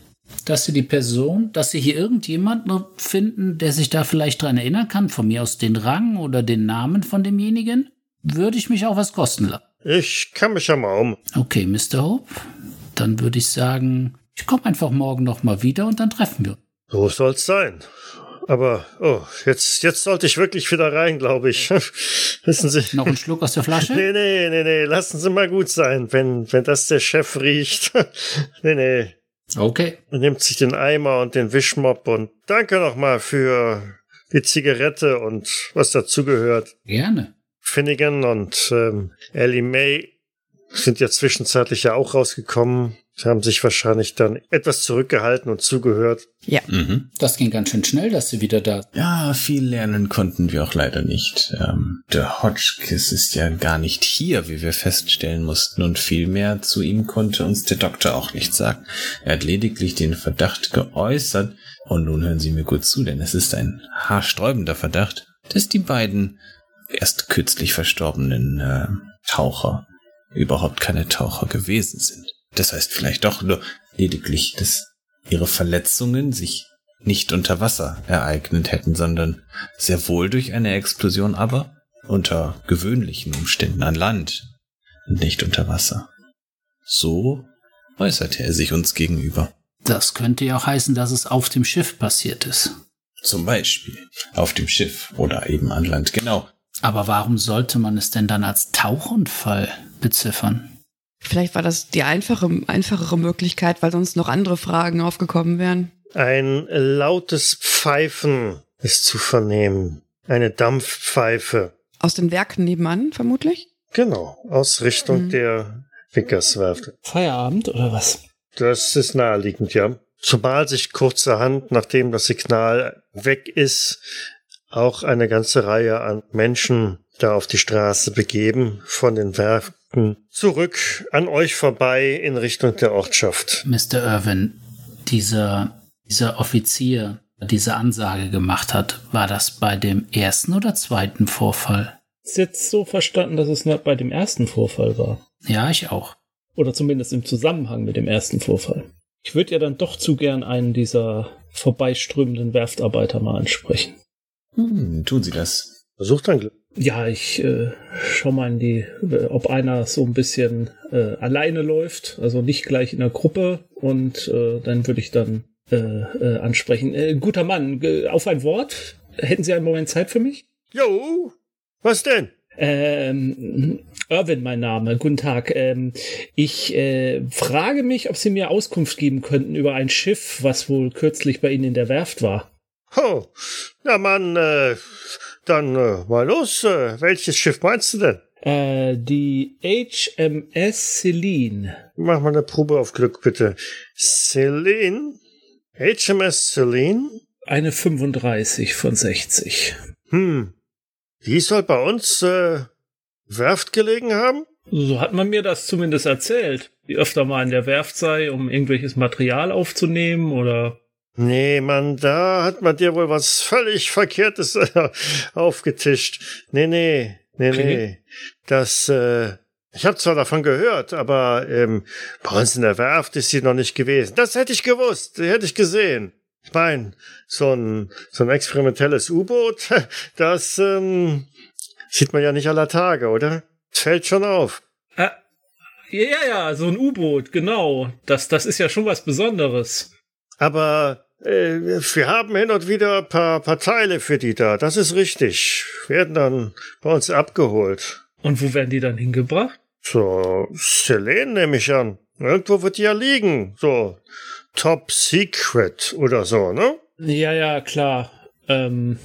Speaker 3: dass Sie die Person, dass Sie hier irgendjemanden finden, der sich da vielleicht dran erinnern kann, von mir aus den Rang oder den Namen von demjenigen? Würde ich mich auch was kosten lassen.
Speaker 1: Ich kann mich ja mal um.
Speaker 3: Okay, Mr. Hope. Dann würde ich sagen, ich komme einfach morgen noch mal wieder und dann treffen wir.
Speaker 1: So soll's sein. Aber, oh, jetzt, jetzt sollte ich wirklich wieder rein, glaube ich. Wissen Sie.
Speaker 3: Noch einen Schluck aus der Flasche?
Speaker 1: Nee, nee, nee, nee, lassen Sie mal gut sein, wenn, wenn das der Chef riecht. nee, nee.
Speaker 3: Okay.
Speaker 1: Nimmt sich den Eimer und den Wischmopp und danke nochmal für die Zigarette und was dazugehört.
Speaker 3: Gerne.
Speaker 1: Finnegan und ähm, Ellie May sind ja zwischenzeitlich ja auch rausgekommen. Sie haben sich wahrscheinlich dann etwas zurückgehalten und zugehört.
Speaker 4: Ja.
Speaker 2: Mhm.
Speaker 3: Das ging ganz schön schnell, dass sie wieder da.
Speaker 2: Ja, viel lernen konnten wir auch leider nicht. Ähm, der Hotchkiss ist ja gar nicht hier, wie wir feststellen mussten, und viel mehr zu ihm konnte uns der Doktor auch nicht sagen. Er hat lediglich den Verdacht geäußert, und nun hören Sie mir gut zu, denn es ist ein haarsträubender Verdacht, dass die beiden erst kürzlich verstorbenen äh, Taucher überhaupt keine Taucher gewesen sind. Das heißt vielleicht doch nur lediglich, dass ihre Verletzungen sich nicht unter Wasser ereignet hätten, sondern sehr wohl durch eine Explosion, aber unter gewöhnlichen Umständen an Land und nicht unter Wasser. So äußerte er sich uns gegenüber.
Speaker 3: Das könnte ja auch heißen, dass es auf dem Schiff passiert ist.
Speaker 2: Zum Beispiel auf dem Schiff oder eben an Land. Genau.
Speaker 3: Aber warum sollte man es denn dann als Tauchunfall beziffern?
Speaker 4: Vielleicht war das die einfache, einfachere Möglichkeit, weil sonst noch andere Fragen aufgekommen wären.
Speaker 1: Ein lautes Pfeifen ist zu vernehmen. Eine Dampfpfeife.
Speaker 4: Aus den Werken nebenan, vermutlich?
Speaker 1: Genau, aus Richtung
Speaker 4: Mhm.
Speaker 1: der Vickerswerft.
Speaker 5: Feierabend oder was?
Speaker 1: Das ist naheliegend, ja. Zumal sich kurzerhand, nachdem das Signal weg ist, auch eine ganze Reihe an Menschen da auf die Straße begeben, von den Werften zurück an euch vorbei in Richtung der Ortschaft.
Speaker 3: Mr. Irwin, dieser, dieser Offizier, der diese Ansage gemacht hat, war das bei dem ersten oder zweiten Vorfall?
Speaker 5: Ist jetzt so verstanden, dass es nur bei dem ersten Vorfall war.
Speaker 3: Ja, ich auch.
Speaker 5: Oder zumindest im Zusammenhang mit dem ersten Vorfall. Ich würde ja dann doch zu gern einen dieser vorbeiströmenden Werftarbeiter mal ansprechen.
Speaker 2: Hm, tun Sie das.
Speaker 1: Versucht dein Glück.
Speaker 5: Ja, ich äh, schau mal in die, äh, ob einer so ein bisschen äh, alleine läuft, also nicht gleich in der Gruppe und äh, dann würde ich dann äh, äh, ansprechen. Äh, guter Mann, auf ein Wort. Hätten Sie einen Moment Zeit für mich?
Speaker 1: Jo, was denn?
Speaker 5: Ähm, Irwin, mein Name. Guten Tag. Ähm, ich äh, frage mich, ob Sie mir Auskunft geben könnten über ein Schiff, was wohl kürzlich bei Ihnen in der Werft war.
Speaker 1: Oh, na Mann, äh, dann äh, mal los. Äh, welches Schiff meinst du denn?
Speaker 5: Äh, die HMS Celine.
Speaker 1: Mach mal eine Probe auf Glück, bitte. Celine? HMS Celine?
Speaker 5: Eine 35 von 60.
Speaker 1: Hm. Die soll bei uns äh, Werft gelegen haben?
Speaker 5: So hat man mir das zumindest erzählt. Die öfter mal in der Werft sei, um irgendwelches Material aufzunehmen oder.
Speaker 1: Nee, Mann, da hat man dir wohl was völlig Verkehrtes äh, aufgetischt. Nee, nee, nee,
Speaker 5: Okay.
Speaker 1: nee. Das, äh, ich habe zwar davon gehört, aber ähm, bei uns in der Werft ist sie noch nicht gewesen. Das hätte ich gewusst, hätte ich gesehen. Ich mein, so ein, so ein experimentelles U-Boot, das ähm, sieht man ja nicht aller Tage, oder? Fällt schon auf.
Speaker 5: Ah, ja, ja, ja, so ein U-Boot, genau. Das, das ist ja schon was Besonderes.
Speaker 1: Aber äh, wir haben hin und wieder ein paar, paar Teile für die da. Das ist richtig. Werden dann bei uns abgeholt.
Speaker 5: Und wo werden die dann hingebracht?
Speaker 1: So, Selene nehme ich an. Irgendwo wird die ja liegen. So, Top Secret oder so, ne?
Speaker 5: Ja, ja, klar. Ähm,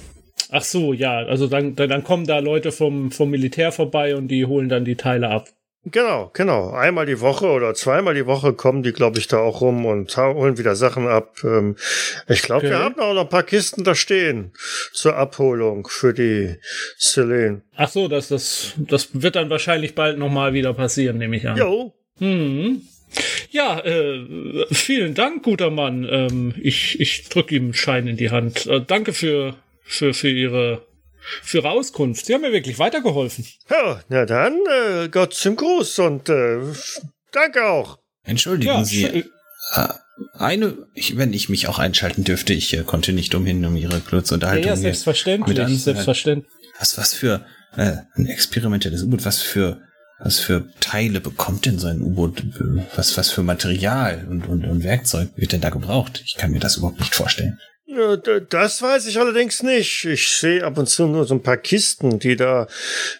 Speaker 5: ach so, ja, also dann, dann, dann kommen da Leute vom, vom Militär vorbei und die holen dann die Teile ab.
Speaker 1: Genau, genau. Einmal die Woche oder zweimal die Woche kommen die, glaube ich, da auch rum und holen wieder Sachen ab. Ähm, ich glaube, wir
Speaker 5: Okay.
Speaker 1: haben auch noch ein paar Kisten da stehen zur Abholung für die Selene.
Speaker 5: Ach so, das, das, das wird dann wahrscheinlich bald nochmal wieder passieren, nehme ich an.
Speaker 1: Jo,
Speaker 5: Hm. Ja, äh, vielen Dank, guter Mann. Ähm, ich ich drücke ihm einen Schein in die Hand. Äh, danke für, für, für, Ihre, für Ihre Auskunft. Sie haben mir wirklich weitergeholfen.
Speaker 1: Ja, na dann, äh, Gott zum Gruß und äh, danke auch.
Speaker 2: Entschuldigen
Speaker 5: Ja,
Speaker 2: Sie. Äh, eine, ich, wenn ich mich auch einschalten dürfte, ich äh, konnte nicht umhin, um Ihre kurze
Speaker 5: ja,
Speaker 2: Unterhaltung
Speaker 5: ja,
Speaker 2: hier
Speaker 5: selbstverständlich.
Speaker 2: mit
Speaker 5: selbstverständlich.
Speaker 2: Was, was für äh, ein experimentelles U-Boot, was für was für Teile bekommt denn so ein U-Boot? Was, was für Material und, und, und Werkzeug wird denn da gebraucht? Ich kann mir das überhaupt nicht vorstellen.
Speaker 1: D- Das weiß ich allerdings nicht. Ich sehe ab und zu nur so ein paar Kisten, die da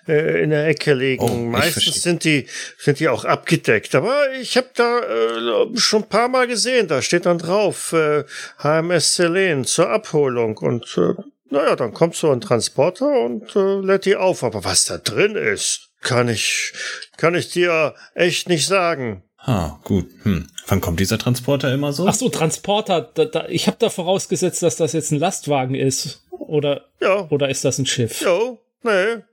Speaker 1: äh, in der Ecke liegen.
Speaker 2: Oh,
Speaker 1: Meistens sind die sind die auch abgedeckt. Aber ich habe da äh, schon ein paar Mal gesehen. Da steht dann drauf äh, HMS Selene zur Abholung und äh, naja, dann kommt so ein Transporter und äh, lädt die auf. Aber was da drin ist, kann ich, kann ich dir echt nicht sagen.
Speaker 2: Ah, gut. Hm. Wann kommt dieser Transporter immer so?
Speaker 5: Ach so, Transporter. Da, da, ich habe da vorausgesetzt, dass das jetzt ein Lastwagen ist. Oder,
Speaker 1: Ja,
Speaker 5: oder ist das ein Schiff?
Speaker 1: jo, nee.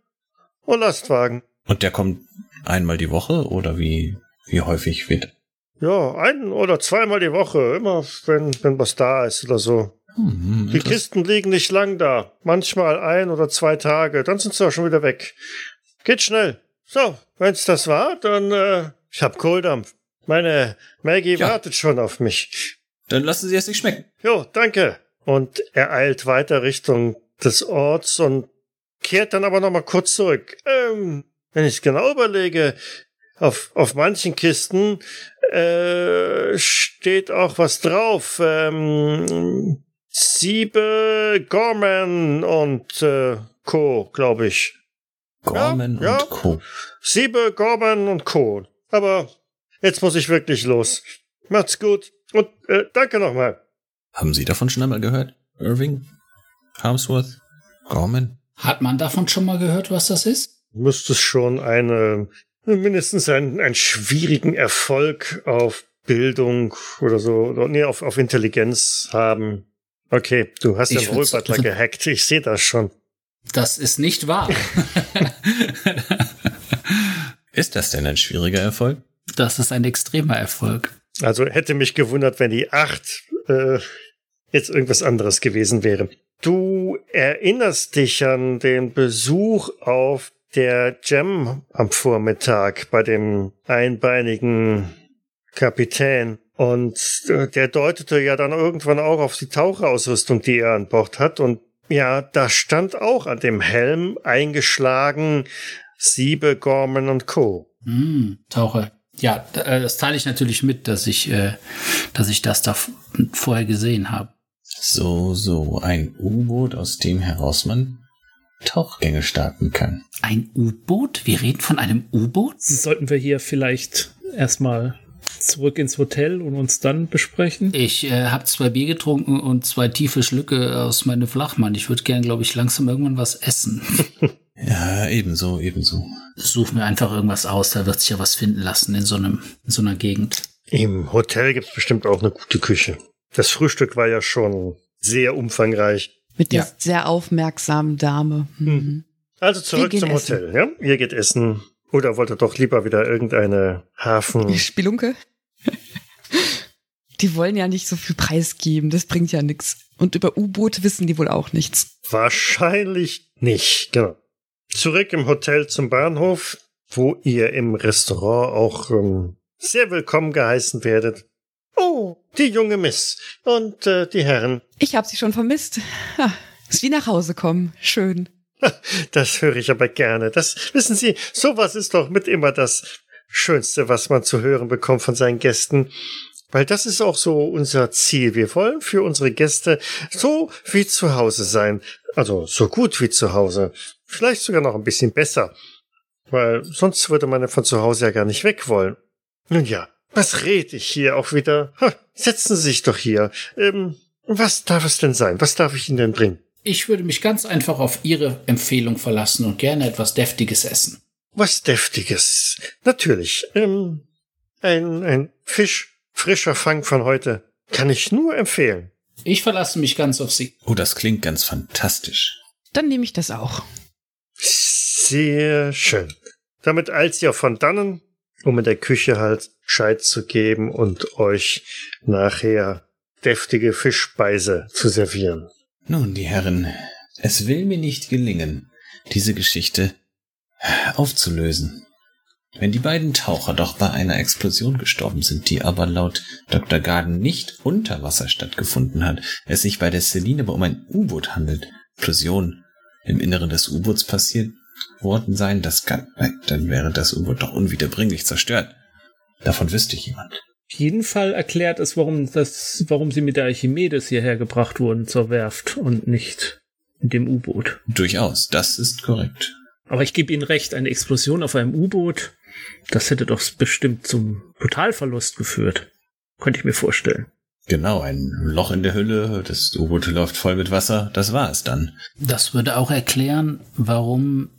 Speaker 1: Und Lastwagen.
Speaker 2: Und der kommt einmal die Woche oder wie, wie häufig wird?
Speaker 1: Ja, ein oder zweimal die Woche, immer wenn, wenn was da ist oder so.
Speaker 2: Hm,
Speaker 1: Die
Speaker 2: interess-
Speaker 1: Kisten liegen nicht lang da. Manchmal ein oder zwei Tage, dann sind sie auch schon wieder weg. Geht schnell. So, wenn's das war, dann, äh, ich hab Kohldampf. Meine Maggie
Speaker 2: Ja.
Speaker 1: wartet schon auf mich.
Speaker 2: Dann lassen Sie es sich schmecken.
Speaker 1: Jo, danke. Und er eilt weiter Richtung des Orts und kehrt dann aber noch mal kurz zurück. Ähm, wenn ich genau überlege, auf, auf manchen Kisten äh, steht auch was drauf. Ähm, Siebe, Gorman und äh, Co., glaube ich.
Speaker 2: Gorman
Speaker 1: ja.
Speaker 2: und Co.
Speaker 1: Siebe, Gorman und Co. Aber jetzt muss ich wirklich los. Macht's gut und äh, danke nochmal.
Speaker 2: Haben Sie davon schon einmal gehört? Irving? Harmsworth? Gorman?
Speaker 3: Hat man davon schon mal gehört, was das ist?
Speaker 1: müsste es schon eine, mindestens einen, einen schwierigen Erfolg auf Bildung oder so, oder, nee, auf, auf Intelligenz haben. Okay, du hast
Speaker 3: Ich
Speaker 1: den Wohlbutler gehackt, ich sehe das schon.
Speaker 3: Das ist nicht wahr.
Speaker 2: Ist das denn ein schwieriger Erfolg?
Speaker 3: Das ist ein extremer Erfolg.
Speaker 1: Also hätte mich gewundert, wenn die acht äh, jetzt irgendwas anderes gewesen wäre. Du erinnerst dich an den Besuch auf der Gem am Vormittag bei dem einbeinigen Kapitän. Und äh, der deutete ja dann irgendwann auch auf die Taucherausrüstung, die er an Bord hat. Und ja, da stand auch an dem Helm eingeschlagen Siebe, Gorman und Co.
Speaker 3: Hm, Taucher. Ja, äh, das teile ich natürlich mit, dass ich, äh, dass ich das da vorher gesehen habe.
Speaker 2: So, so, ein U-Boot, aus dem heraus man Tauchgänge starten kann.
Speaker 3: Ein U-Boot? Wir reden von einem U-Boot?
Speaker 5: Sollten wir hier vielleicht erstmal zurück ins Hotel und uns dann besprechen?
Speaker 3: Ich äh, habe zwei Bier getrunken und zwei tiefe Schlücke aus meinem Flachmann. Ich würde gern, glaube ich, langsam irgendwann was essen.
Speaker 2: Ja, ebenso, ebenso.
Speaker 3: Such mir einfach irgendwas aus, da wird sich ja was finden lassen in so einem, in so einer Gegend.
Speaker 1: Im Hotel gibt's bestimmt auch eine gute Küche. Das Frühstück war ja schon sehr umfangreich.
Speaker 4: Mit der
Speaker 3: Ja.
Speaker 4: sehr aufmerksamen Dame. Mhm.
Speaker 1: Also zurück zum
Speaker 4: essen.
Speaker 1: Hotel, ja? Ihr geht essen. Oder wollt ihr doch lieber wieder irgendeine Hafen...
Speaker 4: Spelunke? Die wollen ja nicht so viel preisgeben, das bringt ja nichts. Und über U-Boote wissen die wohl auch nichts.
Speaker 1: Wahrscheinlich nicht, genau. Zurück im Hotel zum Bahnhof, wo ihr im Restaurant auch ähm, sehr willkommen geheißen werdet. Oh, die junge Miss und äh, die Herren.
Speaker 4: Ich habe sie schon vermisst. Ja, ist wie nach Hause kommen. Schön.
Speaker 1: Das höre ich aber gerne. Das wissen Sie, sowas ist doch mit immer das Schönste, was man zu hören bekommt von seinen Gästen. Weil das ist auch so unser Ziel. Wir wollen für unsere Gäste so wie zu Hause sein. Also so gut wie zu Hause. Vielleicht sogar noch ein bisschen besser. Weil sonst würde man ja von zu Hause ja gar nicht weg wollen. Nun ja, was rede ich hier auch wieder? Ha, setzen Sie sich doch hier. Ähm, was darf es denn sein? Was darf ich Ihnen denn bringen?
Speaker 3: Ich würde mich ganz einfach auf Ihre Empfehlung verlassen und gerne etwas Deftiges essen.
Speaker 1: Was Deftiges. Natürlich. Ähm, ein, ein Fisch, frischer Fang von heute. Kann ich nur empfehlen.
Speaker 3: Ich verlasse mich ganz auf Sie.
Speaker 2: Oh, das klingt ganz fantastisch.
Speaker 4: Dann nehme ich das auch.
Speaker 1: Sehr schön. Damit eilt auch von dannen, um in der Küche halt Scheit zu geben und euch nachher deftige Fischspeise zu servieren.
Speaker 2: Nun, die Herren, es will mir nicht gelingen, diese Geschichte aufzulösen. Wenn die beiden Taucher doch bei einer Explosion gestorben sind, die aber laut Dr. Garden nicht unter Wasser stattgefunden hat, es sich bei der Celine aber um ein U-Boot handelt, Explosion im Inneren des U-Boots passiert worden sein, das kann, dann wäre das U-Boot doch unwiederbringlich zerstört. Davon wüsste jemand.
Speaker 5: Auf jeden Fall erklärt es, warum, das, warum sie mit der Archimedes hierher gebracht wurden zur Werft und nicht mit dem U-Boot.
Speaker 2: Durchaus, das ist korrekt.
Speaker 5: Aber ich gebe Ihnen recht, eine Explosion auf einem U-Boot, das hätte doch bestimmt zum Totalverlust geführt. Könnte ich mir vorstellen.
Speaker 2: Genau, ein Loch in der Hülle, das U-Boot läuft voll mit Wasser, das war es dann.
Speaker 3: Das würde auch erklären, warum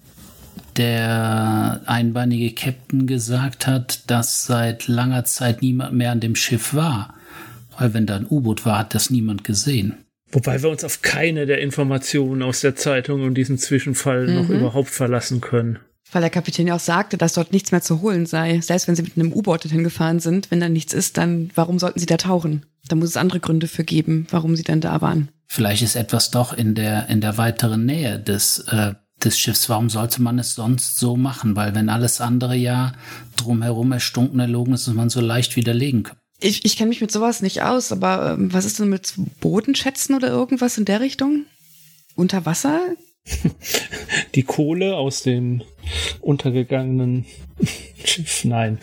Speaker 3: der einbeinige Captain gesagt hat, dass seit langer Zeit niemand mehr an dem Schiff war. Weil wenn da ein U-Boot war, hat das niemand gesehen.
Speaker 5: Wobei wir uns auf keine der Informationen aus der Zeitung und diesem Zwischenfall mhm. noch überhaupt verlassen können.
Speaker 4: Weil der Kapitän ja auch sagte, dass dort nichts mehr zu holen sei. Selbst wenn sie mit einem U-Boot dorthin gefahren sind, wenn da nichts ist, dann warum sollten sie da tauchen? Da muss es andere Gründe für geben, warum sie dann da waren.
Speaker 3: Vielleicht ist etwas doch in der, in der weiteren Nähe des, äh, des Schiffs. Warum sollte man es sonst so machen? Weil wenn alles andere ja drumherum erstunken erlogen ist, ist man so leicht widerlegen kann.
Speaker 4: Ich, ich kenne mich mit sowas nicht aus, aber ähm, was ist denn mit Bodenschätzen oder irgendwas in der Richtung? Unter Wasser?
Speaker 5: Die Kohle aus dem untergegangenen Schiff, nein.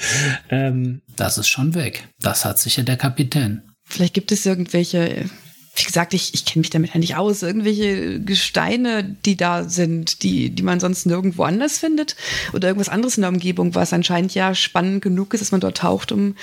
Speaker 3: Ähm, das ist schon weg. Das hat sicher der Kapitän.
Speaker 4: Vielleicht gibt es irgendwelche wie gesagt, ich, ich kenne mich damit ja nicht aus, irgendwelche Gesteine, die da sind, die, die man sonst nirgendwo anders findet oder irgendwas anderes in der Umgebung, was anscheinend ja spannend genug ist, dass man dort taucht, um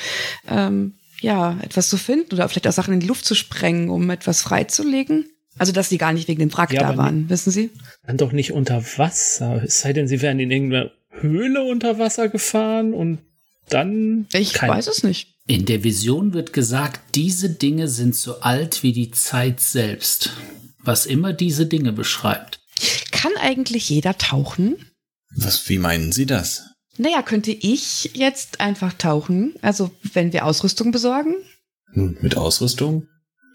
Speaker 4: ähm, ja etwas zu finden oder vielleicht auch Sachen in die Luft zu sprengen, um etwas freizulegen. Also, dass sie gar nicht wegen dem Wrack ja, da waren, wissen Sie?
Speaker 5: Dann doch nicht unter Wasser. Es sei denn, sie wären in irgendeiner Höhle unter Wasser gefahren und dann.
Speaker 4: Ich weiß es nicht.
Speaker 3: In der Vision wird gesagt, diese Dinge sind so alt wie die Zeit selbst, was immer diese Dinge beschreibt.
Speaker 4: Kann eigentlich jeder tauchen?
Speaker 2: Was, wie meinen Sie das?
Speaker 4: Naja, könnte ich jetzt einfach tauchen? Also, wenn wir Ausrüstung besorgen?
Speaker 2: Hm, mit Ausrüstung?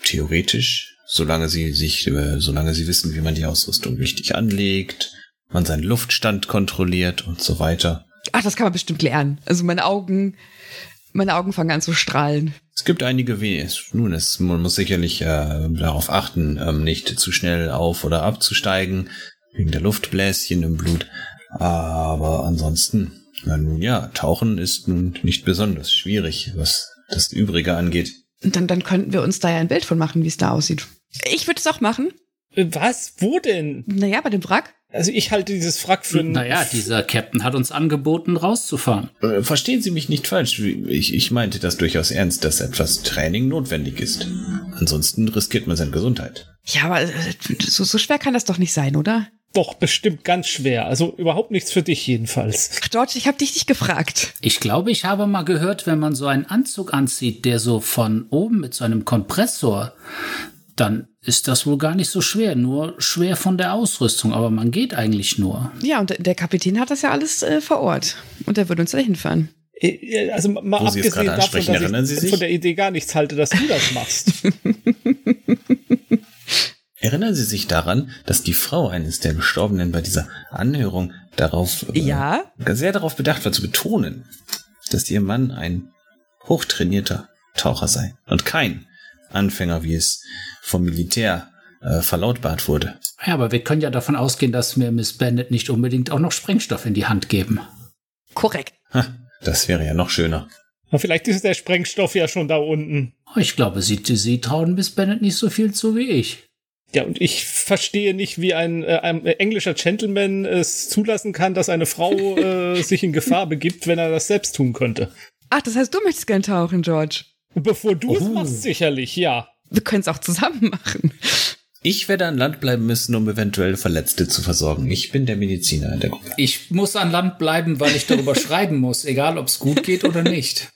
Speaker 2: Theoretisch, solange Sie sich, äh, solange Sie wissen, wie man die Ausrüstung richtig anlegt, man seinen Luftstand kontrolliert und so weiter.
Speaker 4: Ach, das kann man bestimmt lernen. Also meine Augen meine Augen fangen an zu strahlen.
Speaker 2: Es gibt einige Ws. Nun, es, man muss sicherlich äh, darauf achten, ähm, nicht zu schnell auf- oder abzusteigen, wegen der Luftbläschen im Blut. Aber ansonsten, na nun ja, Tauchen ist nun nicht besonders schwierig, was das Übrige angeht.
Speaker 4: Dann, dann könnten wir uns da ja ein Bild von machen, wie es da aussieht. Ich würde es auch machen.
Speaker 5: Was? Wo denn?
Speaker 4: Naja, bei dem Wrack.
Speaker 5: Also ich halte dieses Wrack für...
Speaker 3: Naja, dieser Captain hat uns angeboten, rauszufahren.
Speaker 2: Äh, verstehen Sie mich nicht falsch. Ich, ich meinte das durchaus ernst, dass etwas Training notwendig ist. Ansonsten riskiert man seine Gesundheit.
Speaker 4: Ja, aber äh, so, so schwer kann das doch nicht sein, oder?
Speaker 5: Doch, bestimmt ganz schwer. Also überhaupt nichts für dich jedenfalls.
Speaker 4: Ach, George, ich habe dich nicht gefragt.
Speaker 3: Ich glaube, ich habe mal gehört, wenn man so einen Anzug anzieht, der so von oben mit so einem Kompressor dann ist das wohl gar nicht so schwer, nur schwer von der Ausrüstung, aber man geht eigentlich nur.
Speaker 4: Ja, und der Kapitän hat das ja alles äh, vor Ort und der wird uns da hinfahren.
Speaker 5: Äh, also mal Wo abgesehen davon, dass ich von der Idee gar nichts halte, dass du das machst.
Speaker 2: Erinnern Sie sich daran, dass die Frau eines der Gestorbenen bei dieser Anhörung darauf
Speaker 4: äh, ja?
Speaker 2: Äh, sehr darauf bedacht war zu betonen, dass ihr Mann ein hochtrainierter Taucher sei und kein Anfänger, wie es vom Militär äh, verlautbart wurde.
Speaker 3: Ja, aber wir können ja davon ausgehen, dass mir Miss Bennett nicht unbedingt auch noch Sprengstoff in die Hand geben.
Speaker 4: Korrekt.
Speaker 2: Ha, das wäre ja noch schöner.
Speaker 5: Na, vielleicht ist der Sprengstoff ja schon da unten.
Speaker 3: Ich glaube, sie, sie trauen Miss Bennett nicht so viel zu wie ich.
Speaker 5: Ja, und ich verstehe nicht, wie ein, äh, ein englischer Gentleman es zulassen kann, dass eine Frau äh, sich in Gefahr begibt, wenn er das selbst tun könnte.
Speaker 4: Ach, das heißt, du möchtest gern tauchen, George.
Speaker 5: Bevor du oh. es machst, sicherlich, ja.
Speaker 4: Wir können es auch zusammen machen.
Speaker 2: Ich werde an Land bleiben müssen, um eventuell Verletzte zu versorgen. Ich bin der Mediziner in der Gruppe.
Speaker 3: Ich muss an Land bleiben, weil ich darüber schreiben muss, egal ob es gut geht oder nicht.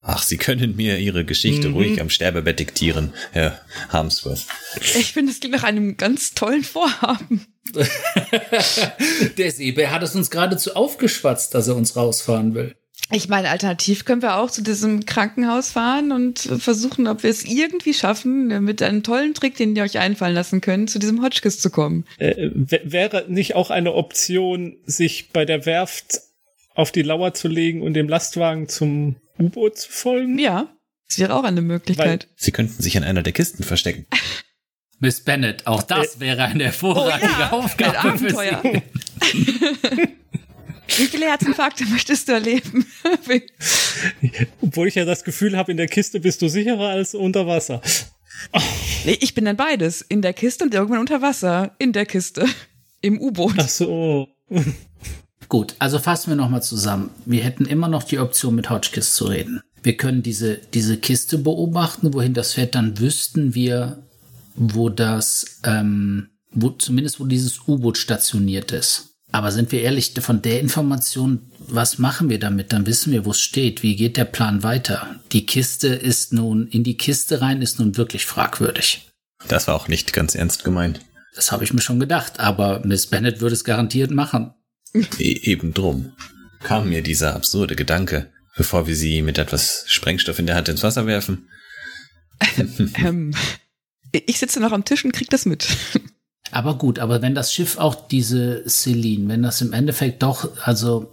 Speaker 2: Ach, Sie können mir Ihre Geschichte mhm. ruhig am Sterbebett diktieren, Herr Harmsworth.
Speaker 4: Ich finde, es klingt nach einem ganz tollen Vorhaben.
Speaker 3: der Seebär hat es uns geradezu aufgeschwatzt, dass er uns rausfahren will.
Speaker 4: Ich meine, alternativ können wir auch zu diesem Krankenhaus fahren und versuchen, ob wir es irgendwie schaffen, mit einem tollen Trick, den ihr euch einfallen lassen könnt, zu diesem Hotchkiss zu kommen.
Speaker 5: Äh, wäre nicht auch eine Option, sich bei der Werft auf die Lauer zu legen und dem Lastwagen zum U-Boot zu folgen?
Speaker 4: Ja, das wäre auch eine Möglichkeit.
Speaker 2: Weil Sie könnten sich an einer der Kisten verstecken.
Speaker 3: Miss Bennett, auch das äh, wäre eine hervorragende oh ja, Aufgabe für Sie.
Speaker 4: Wie viele Herzinfarkte möchtest du erleben?
Speaker 5: Obwohl ich ja das Gefühl habe, in der Kiste bist du sicherer als unter Wasser.
Speaker 4: Nee, ich bin dann beides. In der Kiste und irgendwann unter Wasser. In der Kiste. Im U-Boot.
Speaker 5: Ach so.
Speaker 3: Gut, also fassen wir nochmal zusammen. Wir hätten immer noch die Option, mit Hotchkiss zu reden. Wir können diese, diese Kiste beobachten, wohin das fährt, dann wüssten wir, wo das, ähm, wo, zumindest wo dieses U-Boot stationiert ist. Aber sind wir ehrlich, von der Information, was machen wir damit? Dann wissen wir, wo es steht. Wie geht der Plan weiter? Die Kiste ist nun, in die Kiste rein ist nun wirklich fragwürdig.
Speaker 2: Das war auch nicht ganz ernst gemeint.
Speaker 3: Das habe ich mir schon gedacht, aber Miss Bennett würde es garantiert machen.
Speaker 2: E eben drum kam mir dieser absurde Gedanke, bevor wir sie mit etwas Sprengstoff in der Hand ins Wasser werfen.
Speaker 4: ähm, ich sitze noch am Tisch und krieg das mit.
Speaker 3: Aber gut, aber wenn das Schiff auch diese Celine, wenn das im Endeffekt doch, also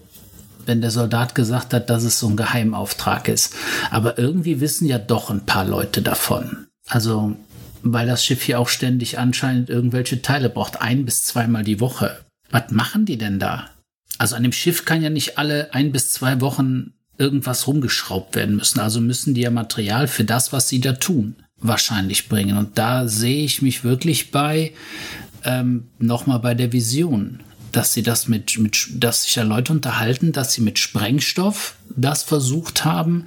Speaker 3: wenn der Soldat gesagt hat, dass es so ein Geheimauftrag ist, aber irgendwie wissen ja doch ein paar Leute davon. Also, weil das Schiff hier auch ständig anscheinend irgendwelche Teile braucht, ein bis zweimal die Woche. Was machen die denn da? Also an dem Schiff kann ja nicht alle ein bis zwei Wochen irgendwas rumgeschraubt werden müssen. Also müssen die ja Material für das, was sie da tun, wahrscheinlich bringen. Und da sehe ich mich wirklich bei, ähm, nochmal bei der Vision, dass sie das mit, mit, dass sich ja Leute unterhalten, dass sie mit Sprengstoff das versucht haben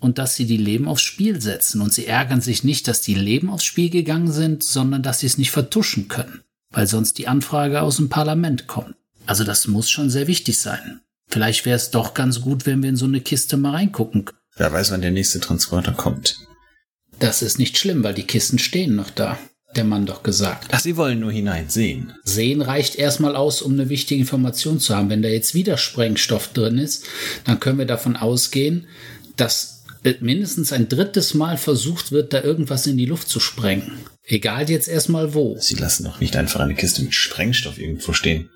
Speaker 3: und dass sie die Leben aufs Spiel setzen. Und sie ärgern sich nicht, dass die Leben aufs Spiel gegangen sind, sondern dass sie es nicht vertuschen können, weil sonst die Anfrage aus dem Parlament kommt. Also das muss schon sehr wichtig sein. Vielleicht wäre es doch ganz gut, wenn wir in so eine Kiste mal reingucken.
Speaker 2: Wer weiß, wann der nächste Transporter kommt.
Speaker 3: Das ist nicht schlimm, weil die Kisten stehen noch da der Mann doch gesagt.
Speaker 2: Ach, Sie wollen nur hineinsehen.
Speaker 3: Sehen reicht erstmal aus, um eine wichtige Information zu haben. Wenn da jetzt wieder Sprengstoff drin ist, dann können wir davon ausgehen, dass mindestens ein drittes Mal versucht wird, da irgendwas in die Luft zu sprengen. Egal jetzt erstmal wo.
Speaker 2: Sie lassen doch nicht einfach eine Kiste mit Sprengstoff irgendwo stehen.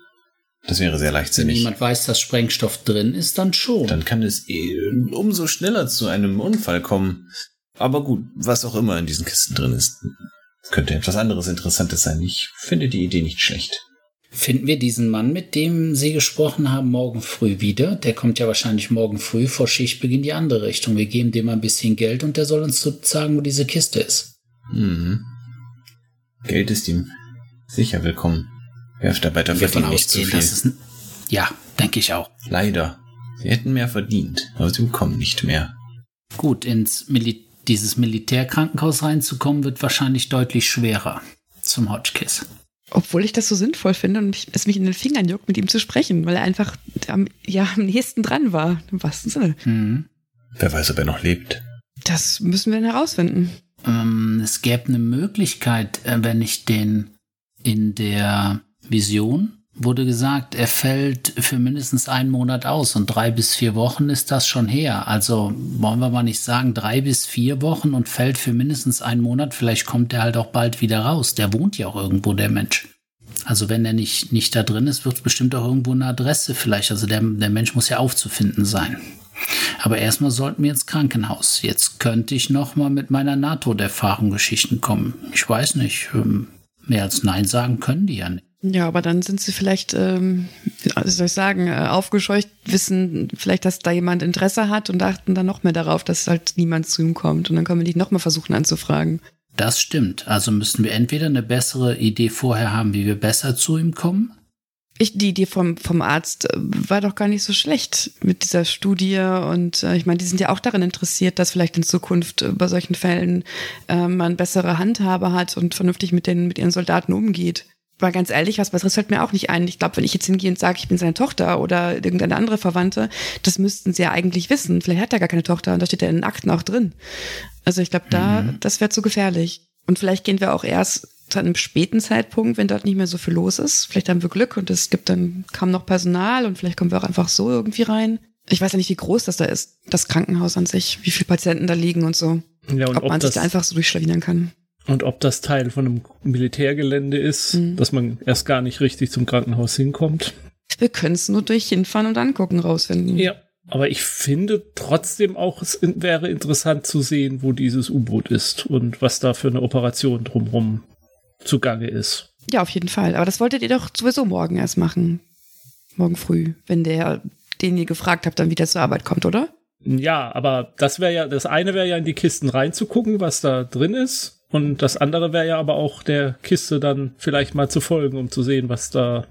Speaker 2: Das wäre sehr leichtsinnig.
Speaker 3: Wenn jemand weiß, dass Sprengstoff drin ist, dann schon.
Speaker 2: Dann kann es eh umso schneller zu einem Unfall kommen. Aber gut, was auch immer in diesen Kisten drin ist. Könnte etwas anderes Interessantes sein. Ich finde die Idee nicht schlecht.
Speaker 3: Finden wir diesen Mann, mit dem Sie gesprochen haben, morgen früh wieder? Der kommt ja wahrscheinlich morgen früh vor Schichtbeginn die andere Richtung. Wir geben dem ein bisschen Geld und der soll uns sagen, wo diese Kiste ist.
Speaker 2: Mhm. Geld ist ihm sicher willkommen. Werftarbeiter verdienen nicht zu viel.
Speaker 3: ja, denke ich auch.
Speaker 2: Leider. Sie hätten mehr verdient, aber sie bekommen nicht mehr.
Speaker 3: Gut, ins Militär dieses Militärkrankenhaus reinzukommen, wird wahrscheinlich deutlich schwerer zum Hotchkiss.
Speaker 4: Obwohl ich das so sinnvoll finde und mich, es mich in den Fingern juckt, mit ihm zu sprechen, weil er einfach am, ja, am nächsten dran war, im wahrsten Sinne. Mhm.
Speaker 2: Wer weiß, ob er noch lebt.
Speaker 4: Das müssen wir dann herausfinden.
Speaker 3: Ähm, es gäbe eine Möglichkeit, äh, wenn ich den in der Vision wurde gesagt, er fällt für mindestens einen Monat aus und drei bis vier Wochen ist das schon her. Also wollen wir mal nicht sagen drei bis vier Wochen und fällt für mindestens einen Monat. Vielleicht kommt er halt auch bald wieder raus. Der wohnt ja auch irgendwo, der Mensch. Also wenn er nicht, nicht da drin ist, wird es bestimmt auch irgendwo eine Adresse vielleicht. Also der, der Mensch muss ja aufzufinden sein. Aber erstmal sollten wir ins Krankenhaus. Jetzt könnte ich noch mal mit meiner NATO-Erfahrung Geschichten kommen. Ich weiß nicht. Ähm, mehr als Nein sagen können die ja nicht.
Speaker 4: Ja, aber dann sind sie vielleicht, ähm, wie soll ich sagen, äh, aufgescheucht, wissen vielleicht, dass da jemand Interesse hat und achten dann noch mehr darauf, dass halt niemand zu ihm kommt. Und dann können wir die noch mal versuchen anzufragen.
Speaker 3: Das stimmt. Also müssten wir entweder eine bessere Idee vorher haben, wie wir besser zu ihm kommen.
Speaker 4: Ich, die Idee vom, vom Arzt äh, war doch gar nicht so schlecht mit dieser Studie. Und äh, ich meine, die sind ja auch daran interessiert, dass vielleicht in Zukunft äh, bei solchen Fällen äh, man bessere Handhabe hat und vernünftig mit, den, mit ihren Soldaten umgeht mal ganz ehrlich, was Besseres fällt mir auch nicht ein. Ich glaube, wenn ich jetzt hingehe und sage, ich bin seine Tochter oder irgendeine andere Verwandte, das müssten sie ja eigentlich wissen. Vielleicht hat er gar keine Tochter und da steht er in den Akten auch drin. Also ich glaube, da, mhm. das wäre zu gefährlich. Und vielleicht gehen wir auch erst zu einem späten Zeitpunkt, wenn dort nicht mehr so viel los ist. Vielleicht haben wir Glück und es gibt dann kaum noch Personal und vielleicht kommen wir auch einfach so irgendwie rein. Ich weiß ja nicht, wie groß das da ist, das Krankenhaus an sich, wie viele Patienten da liegen und so. Ja, und ob, ob man sich da einfach so durchschlawinern kann.
Speaker 5: Und ob das Teil von einem Militärgelände ist, mhm. dass man erst gar nicht richtig zum Krankenhaus hinkommt.
Speaker 4: Wir können es nur durch hinfahren und angucken rausfinden.
Speaker 5: Ja, aber ich finde trotzdem auch, es wäre interessant zu sehen, wo dieses U-Boot ist und was da für eine Operation drumherum zugange ist.
Speaker 4: Ja, auf jeden Fall. Aber das wolltet ihr doch sowieso morgen erst machen. Morgen früh, wenn der, den ihr gefragt habt, dann wieder zur Arbeit kommt, oder?
Speaker 5: Ja, aber das wäre ja, das eine wäre ja in die Kisten reinzugucken, was da drin ist. Und das andere wäre ja aber auch der Kiste dann vielleicht mal zu folgen, um zu sehen, was da,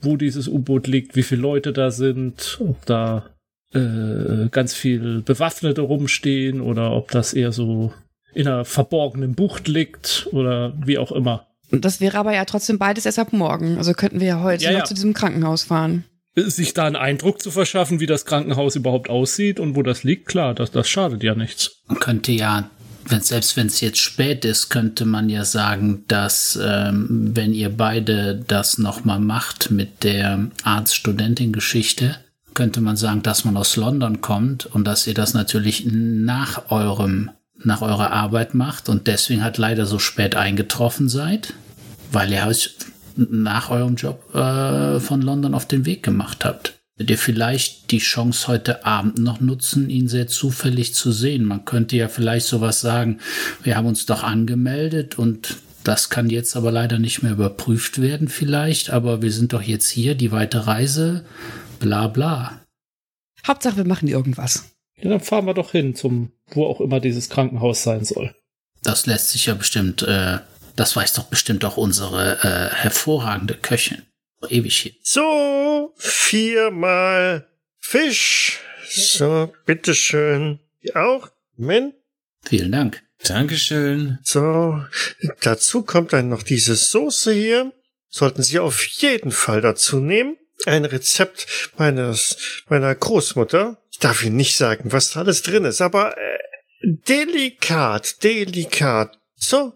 Speaker 5: wo dieses U-Boot liegt, wie viele Leute da sind, ob da äh, ganz viel Bewaffnete rumstehen oder ob das eher so in einer verborgenen Bucht liegt oder wie auch immer.
Speaker 4: Das wäre aber ja trotzdem beides erst ab morgen. Also könnten wir ja heute
Speaker 5: Ja,
Speaker 4: noch
Speaker 5: ja.
Speaker 4: zu diesem Krankenhaus fahren.
Speaker 5: Sich da einen Eindruck zu verschaffen, wie das Krankenhaus überhaupt aussieht und wo das liegt, klar, das, das schadet ja nichts.
Speaker 3: Man könnte ja, wenn, selbst wenn es jetzt spät ist, könnte man ja sagen, dass ähm, wenn ihr beide das nochmal macht mit der Arzt-Studentin-Geschichte, könnte man sagen, dass man aus London kommt und dass ihr das natürlich nach eurem, nach eurer Arbeit macht und deswegen halt leider so spät eingetroffen seid, weil ihr euch nach eurem Job äh, von London auf den Weg gemacht habt. Ihr vielleicht die Chance heute Abend noch nutzen, ihn sehr zufällig zu sehen? Man könnte ja vielleicht sowas sagen, wir haben uns doch angemeldet und das kann jetzt aber leider nicht mehr überprüft werden vielleicht, aber wir sind doch jetzt hier, die weite Reise, bla bla.
Speaker 4: Hauptsache, wir machen irgendwas.
Speaker 5: Ja, dann fahren wir doch hin zum, wo auch immer dieses Krankenhaus sein soll.
Speaker 3: Das lässt sich ja bestimmt, äh, das weiß doch bestimmt auch unsere äh, hervorragende Köchin. Ewig hier.
Speaker 1: So, viermal Fisch. So, bitteschön. Auch? Moment.
Speaker 3: Vielen Dank.
Speaker 2: Dankeschön.
Speaker 1: So, dazu kommt dann noch diese Soße hier. Sollten Sie auf jeden Fall dazu nehmen. Ein Rezept meines, meiner Großmutter. Ich darf Ihnen nicht sagen, was da alles drin ist, aber äh, delikat, delikat. So,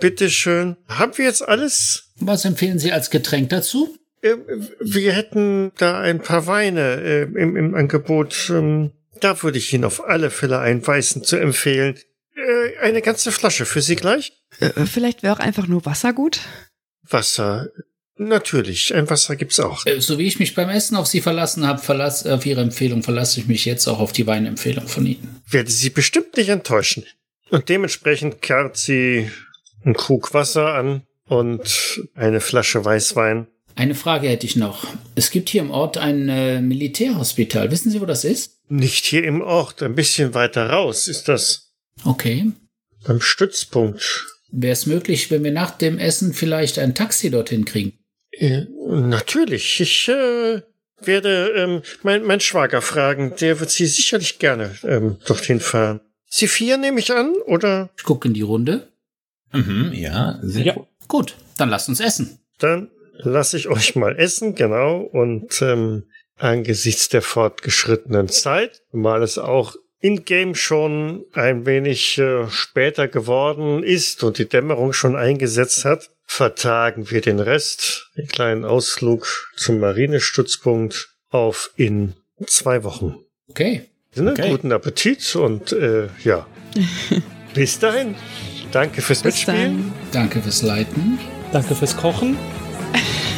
Speaker 1: bitteschön. Haben wir jetzt alles?
Speaker 3: Was empfehlen Sie als Getränk dazu?
Speaker 1: Äh, wir hätten da ein paar Weine äh, im, im Angebot. Ähm, da würde ich Ihnen auf alle Fälle einen weißen zu empfehlen. Äh, eine ganze Flasche für Sie gleich?
Speaker 4: Äh, vielleicht wäre auch einfach nur Wasser gut.
Speaker 1: Wasser. Natürlich, ein Wasser gibt's auch.
Speaker 3: Äh, So wie ich mich beim Essen auf Sie verlassen habe, verlass, auf Ihre Empfehlung verlasse ich mich jetzt auch auf die Weinempfehlung von Ihnen.
Speaker 1: Werde Sie bestimmt nicht enttäuschen. Und dementsprechend karrt sie einen Krug Wasser an und eine Flasche Weißwein.
Speaker 3: Eine Frage hätte ich noch. Es gibt hier im Ort ein äh, Militärhospital. Wissen Sie, wo das ist?
Speaker 1: Nicht hier im Ort, ein bisschen weiter raus ist das.
Speaker 3: Okay.
Speaker 1: Beim Stützpunkt.
Speaker 3: Wäre es möglich, wenn wir nach dem Essen vielleicht ein Taxi dorthin kriegen?
Speaker 1: Äh, natürlich. Ich äh, werde ähm, mein, mein Schwager fragen. Der wird Sie sicherlich gerne ähm, dorthin fahren. Sie vier nehme ich an, oder?
Speaker 3: Ich gucke in die Runde.
Speaker 2: Mhm, ja, sehr
Speaker 5: Ja.
Speaker 2: gut.
Speaker 3: Gut, dann lasst uns essen.
Speaker 1: Dann lasse ich euch mal essen, genau. Und ähm, angesichts der fortgeschrittenen Zeit, mal es auch in-game schon ein wenig äh, später geworden ist und die Dämmerung schon eingesetzt hat, vertagen wir den Rest, den kleinen Ausflug zum Marinestützpunkt, auf in zwei Wochen.
Speaker 3: Okay.
Speaker 1: Ne?
Speaker 2: Okay.
Speaker 1: Guten Appetit und äh, ja. Bis dahin. Danke fürs
Speaker 4: Bis
Speaker 1: Mitspielen.
Speaker 4: dann.
Speaker 3: Danke fürs Leiten.
Speaker 5: Danke fürs Kochen.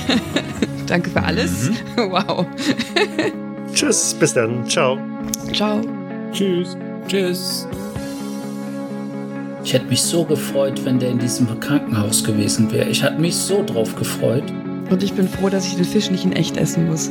Speaker 4: Danke für alles. Wow.
Speaker 1: Tschüss, bis dann. Ciao.
Speaker 4: Ciao.
Speaker 5: Tschüss.
Speaker 2: Tschüss.
Speaker 3: Ich hätte mich so gefreut, wenn der in diesem Krankenhaus gewesen wäre. Ich hatte mich so drauf gefreut.
Speaker 4: Und ich bin froh, dass ich den Fisch nicht in echt essen muss.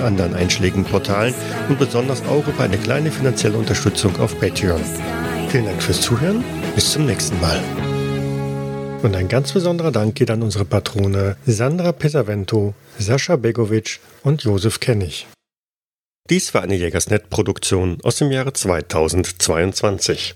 Speaker 1: anderen einschlägigen Portalen und besonders auch über eine kleine finanzielle Unterstützung auf Patreon. Vielen Dank fürs Zuhören, bis zum nächsten Mal. Und ein ganz besonderer Dank geht an unsere Patrone Sandra Pesavento, Sascha Begovic und Josef Kennig. Dies war eine Jägersnet-Produktion aus dem Jahre 2022.